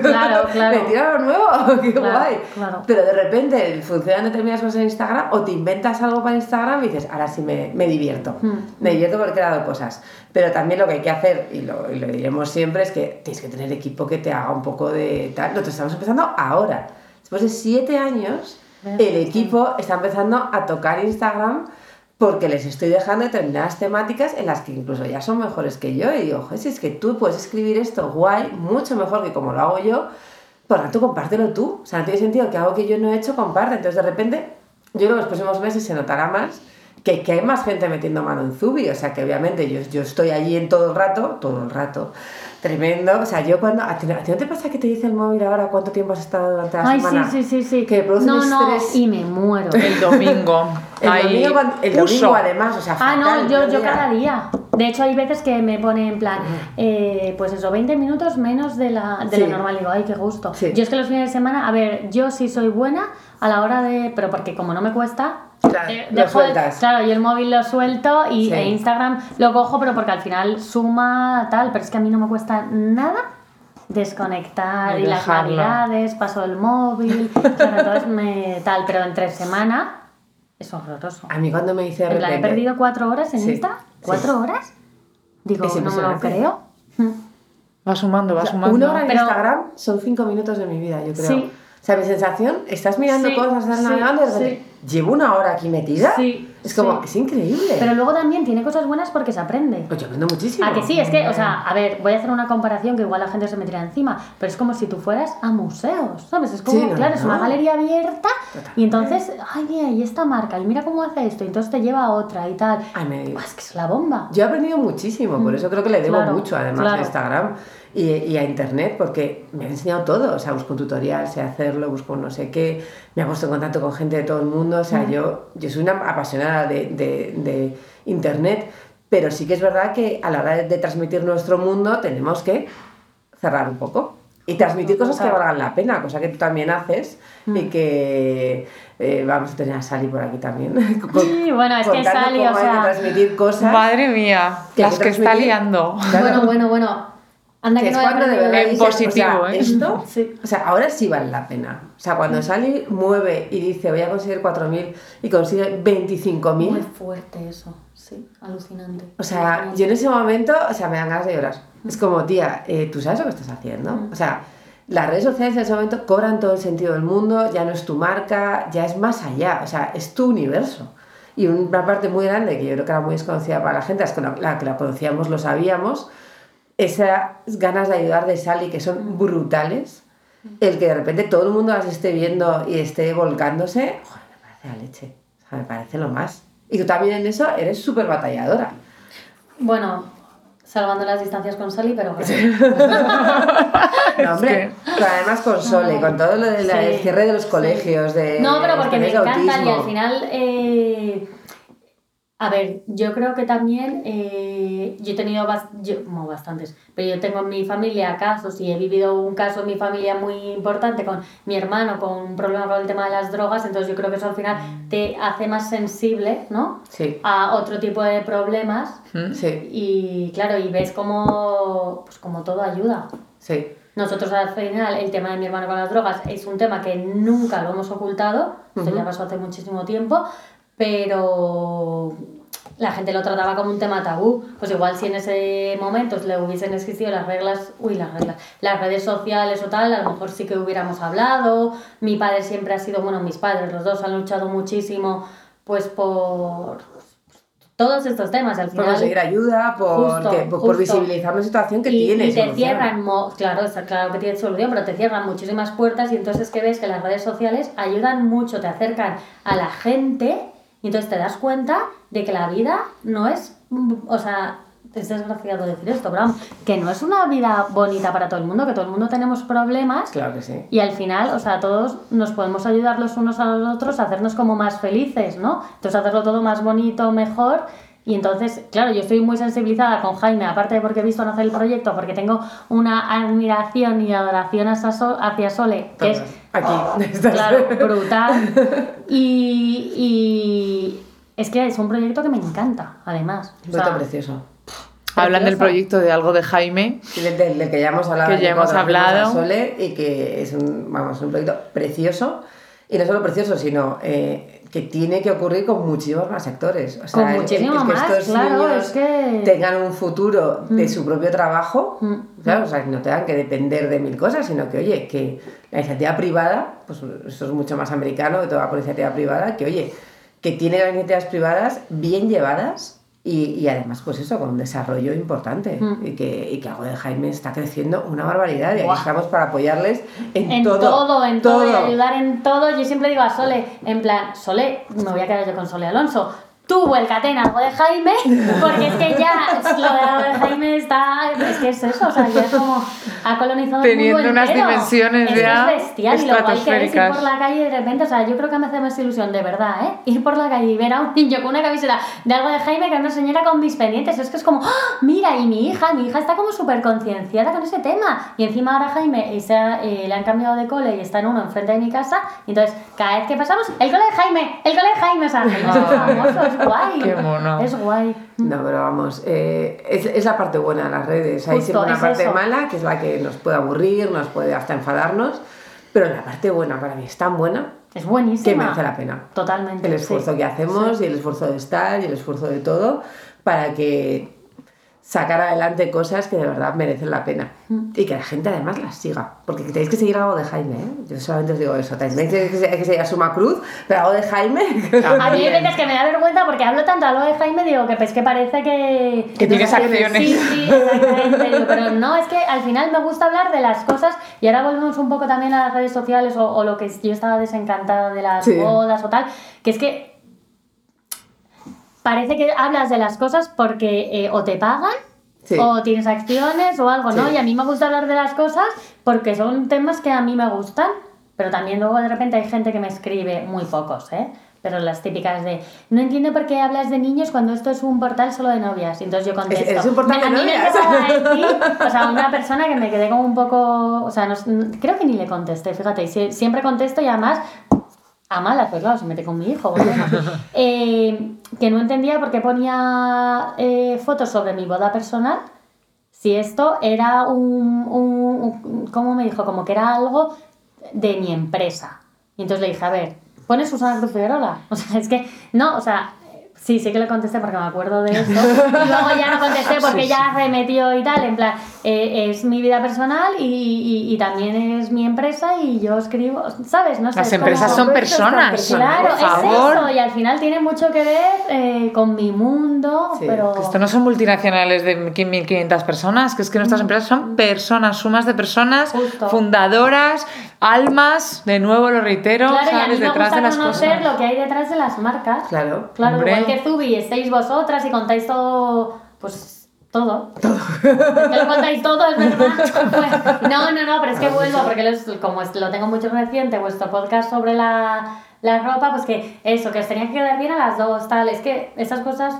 Claro, *laughs* claro. Me tira lo nuevo, *laughs* qué Claro, guay. claro. Pero de repente funcionan determinadas cosas en Instagram o te inventas algo para Instagram y dices, ahora sí me, me divierto. Hmm. Me divierto porque he creado cosas. Pero también lo que hay que hacer, y lo, y lo diremos siempre, es que tienes que tener equipo que te haga un poco de tal. Nosotros estamos empezando ahora. Después de siete años, el equipo está empezando a tocar Instagram porque les estoy dejando determinadas temáticas en las que incluso ya son mejores que yo y digo, si es que tú puedes escribir esto guay, mucho mejor que como lo hago yo, por tanto compártelo tú. O sea, no tiene sentido que algo que yo no he hecho comparte. Entonces de repente, yo creo que los próximos meses se notará más que, que hay más gente metiendo mano en Zubi, o sea que obviamente yo, yo estoy allí en todo el rato, todo el rato, tremendo, o sea, yo cuando, ¿a ti, a ti no te pasa que te dice el móvil ahora cuánto tiempo has estado durante la Ay, sí, semana? sí, sí, sí. Que produce no, un no, estrés. y me muero. El domingo. *laughs* El Ahí domingo, cuando- el domingo además, o sea, Ah, no, yo, yo cada día. De hecho, hay veces que me pone en plan, eh, pues eso, 20 minutos menos de, la, de Sí. lo normal. Digo, ay, qué gusto. Sí. Yo es que los fines de semana, a ver, yo sí soy buena a la hora de. Pero porque como no me cuesta. Claro, eh, lo sueltas. claro, yo el móvil lo suelto y Sí. e Instagram lo cojo, pero porque al final suma tal. Pero es que a mí no me cuesta nada desconectar y las Dejarlo. navidades, paso el móvil, *laughs* entonces me tal, pero entre semana es horroroso. A mí cuando me dice de En plan, he repente- perdido cuatro horas en Sí, Insta. sí. ¿Cuatro horas? Digo, Es no me lo creo. Mm. Va sumando, va O sea, sumando. una hora en Pero- Instagram son cinco minutos de mi vida, yo creo. Sí. O sea, mi sensación, estás mirando Sí, cosas, estás sí, navegando y de repente, llevo una hora aquí metida. Sí, es como, sí. es increíble. Pero luego también tiene cosas buenas porque se aprende. Pues yo aprendo muchísimo. A que sí, es que, o sea, a ver, voy a hacer una comparación que igual la gente se me tira encima, pero es como si tú fueras a museos, ¿sabes? Es como, Sí, no, claro, es una galería abierta Totalmente. y entonces, ay, mira, y esta marca, y mira cómo hace esto, y entonces te lleva a otra y tal. Ay, me- Buah, es que es la bomba. Yo he aprendido muchísimo, por eso creo que le debo Mm, Claro, mucho además a claro. Instagram y, y a Internet, porque me ha enseñado todo. O sea, busco un tutorial, sé hacerlo, busco un no sé qué, me ha puesto en contacto con gente de todo el mundo. O sea, Mm. yo, yo soy una apasionada de, de- de Internet, pero sí que es verdad que a la hora de, de transmitir nuestro mundo tenemos que cerrar un poco. Y transmitir cosas que valgan la pena, cosa que tú también haces Mm. y que eh, vamos a tener a Sally por aquí también. Sí, *laughs* bueno, es que Sally, o sea- transmitir cosas. Madre mía, Que las que que está liando. Claro. Bueno, bueno, bueno. Anda Que que es no he cuando de verdad En dices, positivo, o sea, ¿eh? Esto, Sí. o sea, ahora sí vale la pena. O sea, cuando Sally mueve y dice voy a conseguir 4.000 y consigue Muy 25.000, fuerte eso, sí, alucinante. o sea, yo en ese momento, o sea, me dan ganas de llorar. Es como, tía, eh, ¿tú sabes lo que estás haciendo? O sea, las redes sociales en ese momento cobran todo el sentido del mundo, ya no es tu marca, ya es más allá, o sea, es tu universo. Y una parte muy grande, que yo creo que era muy desconocida para la gente, es que la, la que la conocíamos lo sabíamos, esas ganas de ayudar de Sally que son brutales, el que de repente todo el mundo las esté viendo y esté volcándose, joder, me parece la leche, o sea, me parece lo más. Y tú también en eso eres súper batalladora. Bueno, Salvando las distancias con Sally, pero bueno. *laughs* No, hombre, pero además con Sole, con todo lo del Sí, cierre de los colegios, de No, pero porque me encantan y al final. eh, a ver, yo creo que también. eh, yo he tenido bas- yo, no, bastantes, pero yo tengo en mi familia casos y he vivido un caso en mi familia muy importante con mi hermano con un problema con el tema de las drogas, entonces yo creo que eso al final te hace más sensible, ¿no? Sí, A otro tipo de problemas sí, y claro, y ves como, pues como todo ayuda. sí. Nosotros al final, el tema de mi hermano con las drogas es un tema que nunca lo hemos ocultado, esto ya pasó hace muchísimo tiempo, pero la gente lo trataba como un tema tabú. Pues igual si en ese momento le hubiesen existido las reglas, uy, las reglas, las redes sociales o tal, a lo mejor sí que hubiéramos hablado. Mi padre siempre ha sido, bueno, mis padres, los dos han luchado muchísimo, pues por todos estos temas. Al Por final, conseguir ayuda, por, Justo, que- por, por visibilizar una situación que y, tiene. y te cierran, claro, está claro que tiene solución, pero te cierran muchísimas puertas y entonces que ves que las redes sociales ayudan mucho, te acercan a la gente y entonces te das cuenta de que la vida no es, o sea, es desgraciado decir esto, pero que no es una vida bonita para todo el mundo, que todo el mundo tenemos problemas Claro que sí. y al final, o sea, todos nos podemos ayudar los unos a los otros a hacernos como más felices, ¿no? Entonces hacerlo todo más bonito, mejor. Y entonces, claro, yo estoy muy sensibilizada con Jaime, aparte de porque he visto nacer el proyecto, porque tengo una admiración y adoración hacia Sole, que es Aquí. *laughs* estás- claro, brutal. Y, y es que es un proyecto que me encanta, además. O Un sea, proyecto precioso. Hablan del proyecto de algo de Jaime. Del, del- del que ya hemos hablado. Que ya hemos hablado. Sole y que es un, vamos, un proyecto precioso. Y no solo precioso, sino eh, que tiene que ocurrir con muchísimos más sectores. O sea, Con el- el- muchísimo el que más, estos claro, niños es que- tengan un futuro de Mm. su propio trabajo, Mm. claro, o sea, que no tengan que depender de mil cosas, sino que, oye, que la iniciativa privada, pues esto es mucho más americano, que todo va por iniciativa privada, que, oye, que tiene las iniciativas privadas bien llevadas y, y además, pues eso, con un desarrollo importante. Mm. Y, que, y que algo de Jaime está creciendo una barbaridad y aquí estamos para apoyarles en, En todo. todo, en todo, y ayudar en todo. Yo siempre digo a Sole, en plan, Sole, me voy a quedar yo con Sole Alonso. Tú vuélcate en algo de Jaime, porque es que ya lo de algo de Jaime está. Es que es eso, o sea, ya es como ha colonizado Teniendo el mundo unas entero. dimensiones es ya Es bestial, y lo guay que es ir por la calle de repente, o sea, yo creo que me hace más ilusión, de verdad, ¿eh? Ir por la calle y ver a un niño con una camiseta de algo de Jaime que a una señora con mis pendientes. Es que es como, ¡ah! mira, y mi hija, mi hija está como súper concienciada con ese tema. Y encima ahora Jaime se ha- eh, le han cambiado de cole y está en uno enfrente de mi casa. Y entonces, cada vez que pasamos, el cole de Jaime, el cole de Jaime, o sea, *laughs* famoso, es *laughs* guay. Qué mono. Es guay. No, pero vamos, eh, es, es la parte buena de las redes. Hay Justo, siempre una es parte eso. mala, que es la que nos puede aburrir, nos puede hasta enfadarnos, pero la parte buena para mí es tan buena Es que buenísima. merece la pena. Totalmente. El esfuerzo sí. que hacemos y el esfuerzo de estar y el esfuerzo de todo para que sacar adelante cosas que de verdad merecen la pena Mm. y que la gente además las siga porque tenéis que seguir algo de Jaime ¿eh? yo solamente os digo eso tenéis que, que, que seguir a Suma Cruz pero algo de Jaime A mí hay *laughs* veces que me da vergüenza porque hablo tanto a lo de Jaime, digo que pues que parece que... Que tienes acciones. acciones. Sí, sí, exactamente. Pero no, es que al final me gusta hablar de las cosas y ahora volvemos un poco también a las redes sociales o, o lo que yo estaba desencantada de las Sí. bodas o tal, que es que parece que hablas de las cosas porque eh, o te pagan Sí. o tienes acciones o algo, ¿no? Sí. Y a mí me gusta hablar de las cosas porque son temas que a mí me gustan, pero también luego de repente hay gente que me escribe, muy pocos, ¿eh? Pero las típicas de, no entiendo por qué hablas de niños cuando esto es un portal solo de novias. Y entonces yo contesto. Es- es un portal Me- a de mí me novias. decir, *laughs* o sea, una persona que me quedé como un poco, o sea, no- creo que ni le contesté, fíjate, y sie- siempre contesto y además a malas, pues claro, se mete con mi hijo. *laughs* Eh, que no entendía por qué ponía eh, fotos sobre mi boda personal si esto era un, un, un- ¿Cómo me dijo? Como que era algo de mi empresa. Y entonces le dije, a ver, ¿pones Susana Cruz Figueroa? *laughs* O sea, es que, no, o sea, sí, sí que le contesté porque me acuerdo de eso. *laughs* Y luego ya no contesté porque ya remetió y tal, en plan, eh, es mi vida personal y, y- y también es mi empresa y yo escribo, ¿sabes? No sé, Las como- empresas son personas. Claro, por es eso, y al final tiene mucho que ver eh, con mi mundo, Sí, pero... Que esto no son multinacionales de 1.500 personas, que es que nuestras empresas son personas, sumas de personas, Justo. fundadoras, almas, de nuevo lo reitero, Claro, y a mí me Detrás gusta de las conocer cosas. lo que hay detrás de las marcas. claro Claro, Hombre. igual que Zubi estéis vosotras y contáis todo, pues Todo. Todo. Es que lo contáis todo, es verdad. *laughs* No, no, no, pero es que vuelvo, porque los- como lo tengo mucho reciente, vuestro podcast sobre la, la ropa, pues que eso, que os tenía que quedar bien a las dos, tal. Es que esas cosas.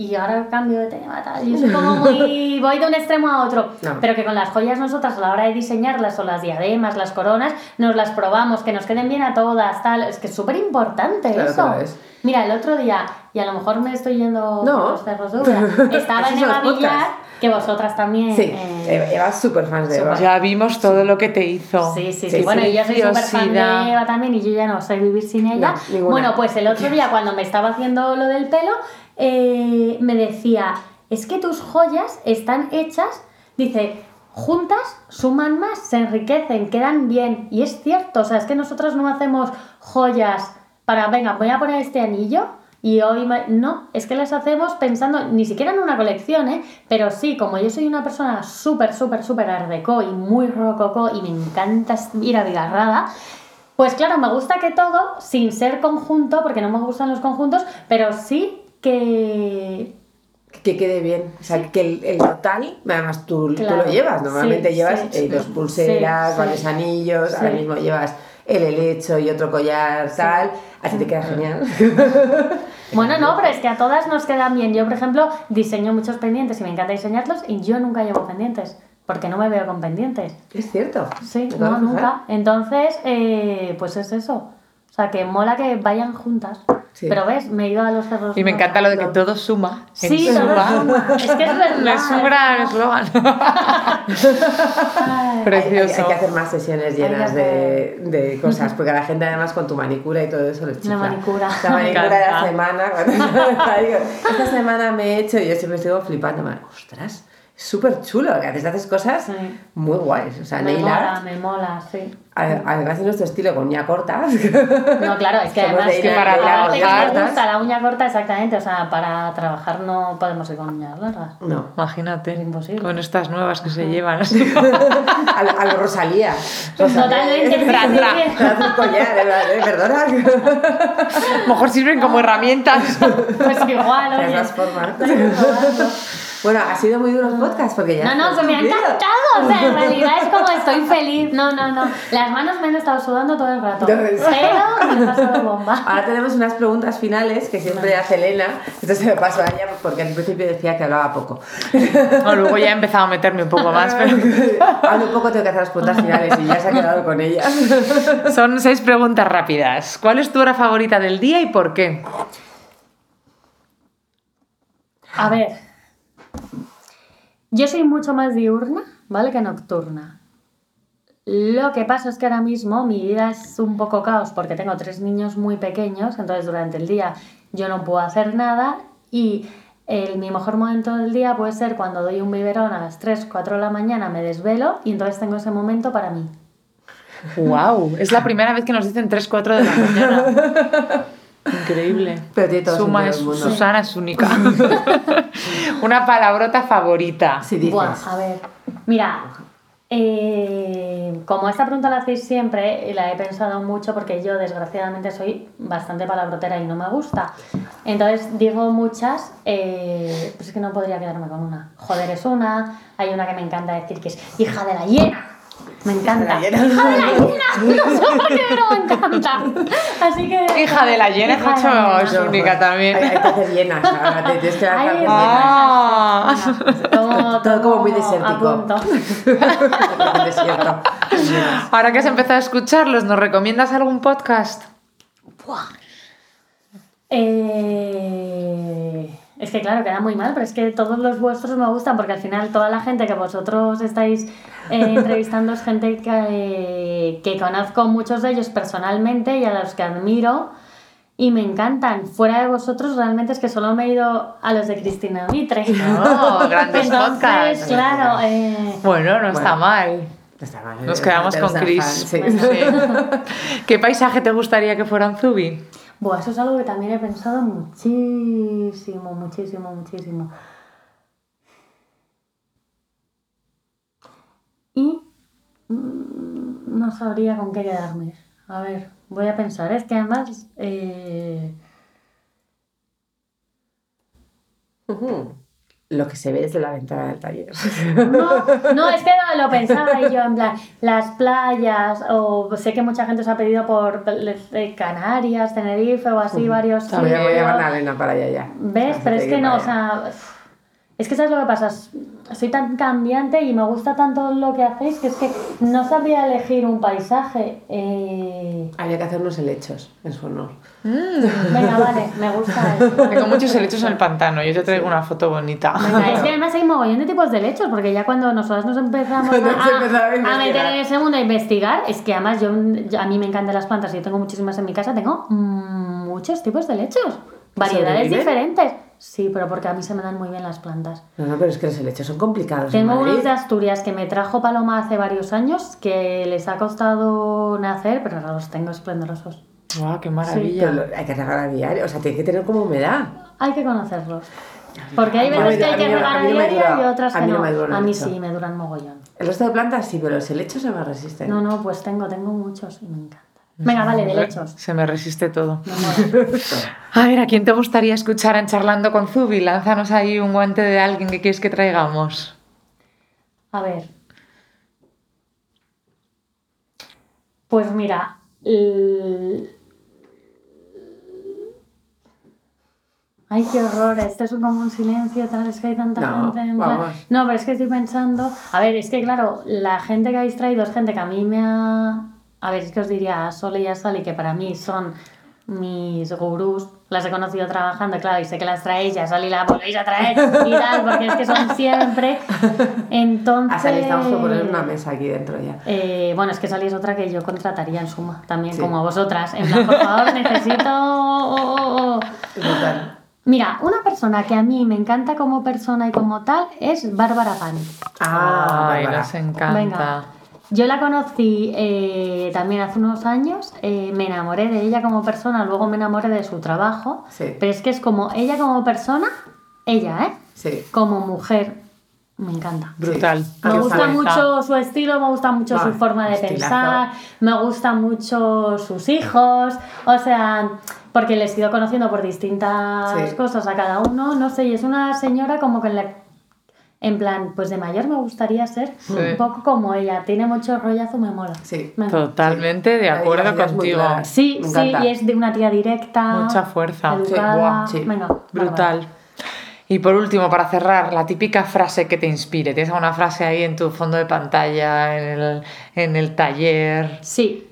Y ahora cambio de tema, tal. Yo soy como muy. *laughs* Voy de un extremo a otro. No. Pero que con las joyas nosotras a la hora de diseñarlas, o las diademas, las coronas, nos las probamos, que nos queden bien a todas, tal. Es que es súper importante Claro eso. es. Mira, el otro día, y a lo mejor me estoy yendo No. por los cerros de *laughs* estaba en Eva Villar, que vosotras también. Sí, eh, Eva es súper fan de Eva. Ya vimos todo lo que te hizo. Sí, sí, sí. Sí, Bueno, y yo soy súper fan de Eva también y yo ya no sé vivir sin ella. No, bueno, pues el otro día cuando me estaba haciendo lo del pelo, eh, me decía, es que tus joyas están hechas, dice, juntas suman más, se enriquecen, quedan bien. Y es cierto, o sea, es que nosotros no hacemos joyas para, venga, voy a poner este anillo. Y hoy no, es que las hacemos pensando ni siquiera en una colección, ¿eh? Pero sí, como yo soy una persona súper, súper, súper art déco y muy rococó y me encanta ir abigarrada, pues claro, me gusta que todo, sin ser conjunto, porque no me gustan los conjuntos, pero sí que... Que quede bien. O sea, que el, el total, además tú, tú lo llevas. Normalmente Sí, llevas sí, eh, dos pulseras, varios anillos, ahora mismo llevas el helecho y otro collar, tal. Así te queda genial. *laughs* Bueno, no, pero es que a todas nos quedan bien. Yo, por ejemplo, diseño muchos pendientes y me encanta diseñarlos y yo nunca llevo pendientes, porque no me veo con pendientes. es cierto. Sí, no, nunca. Entonces, eh, pues es eso. O sea, que mola que vayan juntas. Sí. Pero ves, me he ido a los cerros. Y me encanta lo de que todo suma. En Sí, todo suma. suma. Es que es *laughs* verdad. Me es un gran eslogan. Precioso. Hay, hay que hacer más sesiones llenas Hay de, de cosas, porque a la gente además con tu manicura y todo eso les chifla. manicura. La *laughs* manicura de la semana, cuando *laughs* esta semana me he hecho y yo siempre estoy flipando, ostras, súper chulo, que haces, haces cosas Sí. muy guays, o sea, me nail mola, art, me mola, sí. a- además de nuestro estilo con uña corta, *laughs* No, claro, es que Somos además de que a- para de a trabajar, me gusta la uña corta exactamente, o sea, para trabajar no podemos ir con uñas largas. no, Imagínate. Es imposible. Con estas nuevas que se llevan. a, lo- a lo Rosalía. Totalmente, sí, Tra, sí, tra. sí. Te hace un collar, ¿eh? ¿eh? perdona. A lo mejor sirven como herramientas. Pues igual, De oye. todas formas. Bueno, ha sido muy duro el podcast porque ya. No, no, que me ha cumplido. encantado. O sea, en *laughs* realidad es como estoy feliz. No, no, no. Las manos me han estado sudando todo el rato. Pero me he pasado *laughs* bomba. Ahora tenemos unas preguntas finales que siempre hace Elena. Entonces me paso a ella porque al principio decía que hablaba poco. No, luego ya he empezado a meterme un poco *laughs* más. Pero... Ahora un poco tengo que hacer las preguntas finales y ya se ha quedado con ellas. Son seis preguntas rápidas. ¿Cuál es tu hora favorita del día y por qué? A ver. Yo soy mucho más diurna, ¿vale? Que nocturna. Lo que pasa es que ahora mismo mi vida es un poco caos porque tengo tres niños muy pequeños, entonces durante el día yo no puedo hacer nada y el, mi mejor momento del día puede ser cuando doy un biberón a las 3, 4 de la mañana, me desvelo y entonces tengo ese momento para mí. ¡Wow! Es la primera vez que nos dicen 3, 4 de la mañana. *laughs* Increíble. Pero tiene todo Suma sentido es, del mundo. Susana es única. *laughs* Una palabrota favorita. Si dices. Buah, a ver, mira, eh, como esta pregunta la hacéis siempre, eh, la he pensado mucho porque yo desgraciadamente soy bastante palabrotera y no me gusta. Entonces digo muchas, eh, pues es que no podría quedarme con una. Joder es una, hay una que me encanta decir que es hija de la hiena. Me encanta. Hija de la. No sé por qué, pero me encanta. Así que. Hija de la hiena, Hija es única también. Hay, hay que hacer llenas. *laughs* Ahora te tienes que llenas. Ah. *laughs* Como, Todo como muy desértico. *laughs* desierto. Ahora que has empezado a escucharlos, ¿nos recomiendas algún podcast? Eh, es que claro, queda muy mal, pero es que todos los vuestros me gustan porque al final toda la gente que vosotros estáis eh, *laughs* entrevistando es gente que, que conozco muchos de ellos personalmente y a los que admiro y me encantan. Fuera de vosotros realmente es que solo me he ido a los de Cristina Mitre. *laughs* Oh, grandes Entonces, podcasts. claro, eh, Bueno, no está mal. No está mal. Nos quedamos con Chris. fan, sí. Sí. *laughs* ¿Qué paisaje te gustaría que fuera en Zubi? Buah, eso es algo que también he pensado muchísimo, muchísimo, muchísimo. Y mm, no sabría con qué quedarme. A ver, voy a pensar. Es que además... eh. Lo que se ve desde la ventana del taller. No, no, es que lo, lo *laughs* pensaba y yo, en plan, las playas, o sé que mucha gente os ha pedido por eh, Canarias, Tenerife o así, varios Voy a, voy a Elena para allá ya. ¿Ves? Pero es que no, o sea, es que sabes lo que pasa, soy tan cambiante y me gusta tanto lo que hacéis que es que no sabría elegir un paisaje. Eh... Había que hacer unos helechos en su honor. Venga, vale, me gusta *laughs* eso. Tengo muchos helechos en el pantano. Yo te traigo una foto bonita. Venga, es que *laughs* además hay mogollón de tipos de lechos, porque ya cuando nosotras nos empezamos Cuando a, a meter en ese mundo a investigar, es que además yo, yo- a mí me encantan las plantas, yo tengo muchísimas en mi casa, tengo mm, muchos tipos de lechos, variedades diferentes. Sí, pero porque a mí se me dan muy bien las plantas. No, no, pero es que los helechos son complicados. Tengo unos de Asturias que me trajo Paloma hace varios años, que les ha costado nacer, pero ahora los tengo esplendorosos. ¡Guau, qué Pero maravilla! lo- hay que regar a diario, o sea, tiene que tener como humedad. Hay que conocerlos. Porque hay A mí no veces que hay a que mí no- regar a a mí no me diario y otras a que mí no no. me dura A mí sí, me duran mogollón. El resto de plantas sí, pero los helechos se me resisten. No, no, pues tengo, tengo muchos y me encanta. Venga, vale, de lechos. Se me resiste todo. *laughs* A ver, ¿a quién te gustaría escuchar en Charlando con Zubi? Lánzanos ahí un guante de alguien que quieres que traigamos. A ver. Pues mira. el- Ay, qué horror, esto es como un silencio, tal, es que hay tanta No, gente en plan- vamos. No, pero es que estoy pensando... A ver, es que claro, la gente que habéis traído es gente que a mí me ha... A ver, es que os diría a Sole y a Sally, que para mí son mis gurús, las he conocido trabajando, claro, y sé que las traéis, ya Sally la volvéis a traer y tal, porque es que son siempre. Entonces... Hasta le estamos por poner una mesa aquí dentro ya. Eh, bueno, es que Sally es otra que yo contrataría en suma, también Sí. como a vosotras. En plan, por favor, necesito... oh, oh, oh. Brutal. Mira, una persona que a mí me encanta como persona y como tal es Bárbara Pan. Ah, Ay, Bárbara. nos encanta. Venga. Yo la conocí eh, también hace unos años, eh, me enamoré de ella como persona, luego me enamoré de su trabajo, Sí. pero es que es como ella como persona, ella, ¿eh? Sí. Como mujer, me encanta. Brutal. Sí. Me gusta mucho su estilo, me gusta mucho su forma de estilazo. pensar, me gusta mucho sus hijos, o sea, porque les he ido conociendo por distintas Sí. cosas a cada uno, no sé, y es una señora como que le... En plan, pues de mayor me gustaría ser Sí. un poco como ella, tiene mucho rollazo, me mola. Sí. Me encanta. Totalmente de acuerdo contigo. Sí, Me sí, y es de una tía directa. Mucha fuerza. Sí, Educada. sí. Venga, Brutal. Y por último, para cerrar, la típica frase que te inspire. ¿Tienes alguna frase ahí en tu fondo de pantalla, en el, en el taller? Sí.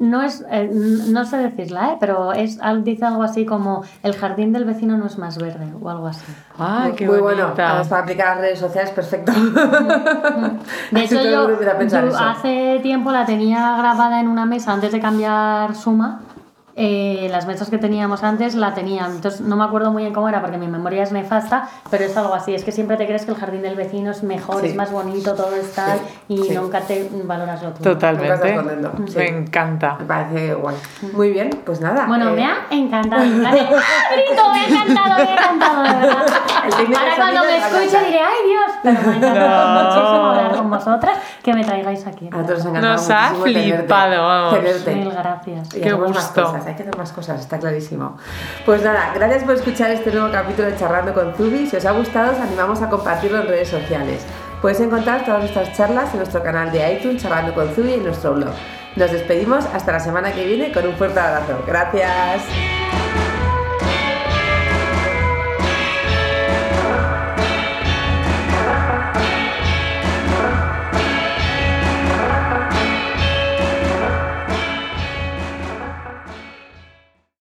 No es, eh, no sé decirla, ¿eh? pero es, al- dice algo así como el jardín del vecino no es más verde o algo así. ¡Ay, qué Muy bonita! bueno. Para aplicar a las redes sociales, perfecto. De *laughs* Así hecho, todo el yo, hace tiempo la tenía grabada en una mesa antes de cambiar Suma. Eh, las mesas que teníamos antes la tenían, entonces no me acuerdo muy bien cómo era porque mi memoria es nefasta, pero es algo así, es que siempre te crees que el jardín del vecino es mejor, Sí. es más bonito, todo está Sí, y sí. nunca te valoras lo tuyo. Nunca Totalmente. estás contento, sí. Me encanta. Me parece guay. Muy bien, pues nada. Bueno, eh, me ha encantado. Vale. *laughs* Grito, me ha encantado, me ha encantado, de verdad. Ahora cuando me escuche diré, ay Dios, pero me ha encantado No. muchísimo hablar con vosotras, que me traigáis aquí. A nosotros nos ha tenerte. flipado, vamos. Tenerte. Mil gracias. Y Qué gusto. cosas, hay que hacer más cosas, está clarísimo. Pues nada, gracias por escuchar este nuevo capítulo de Charlando con Zubi. Si os ha gustado, os animamos a compartirlo en redes sociales. Puedes encontrar todas nuestras charlas en nuestro canal de iTunes, Charlando con Zubi, y en nuestro blog. Nos despedimos hasta la semana que viene con un fuerte abrazo. Gracias.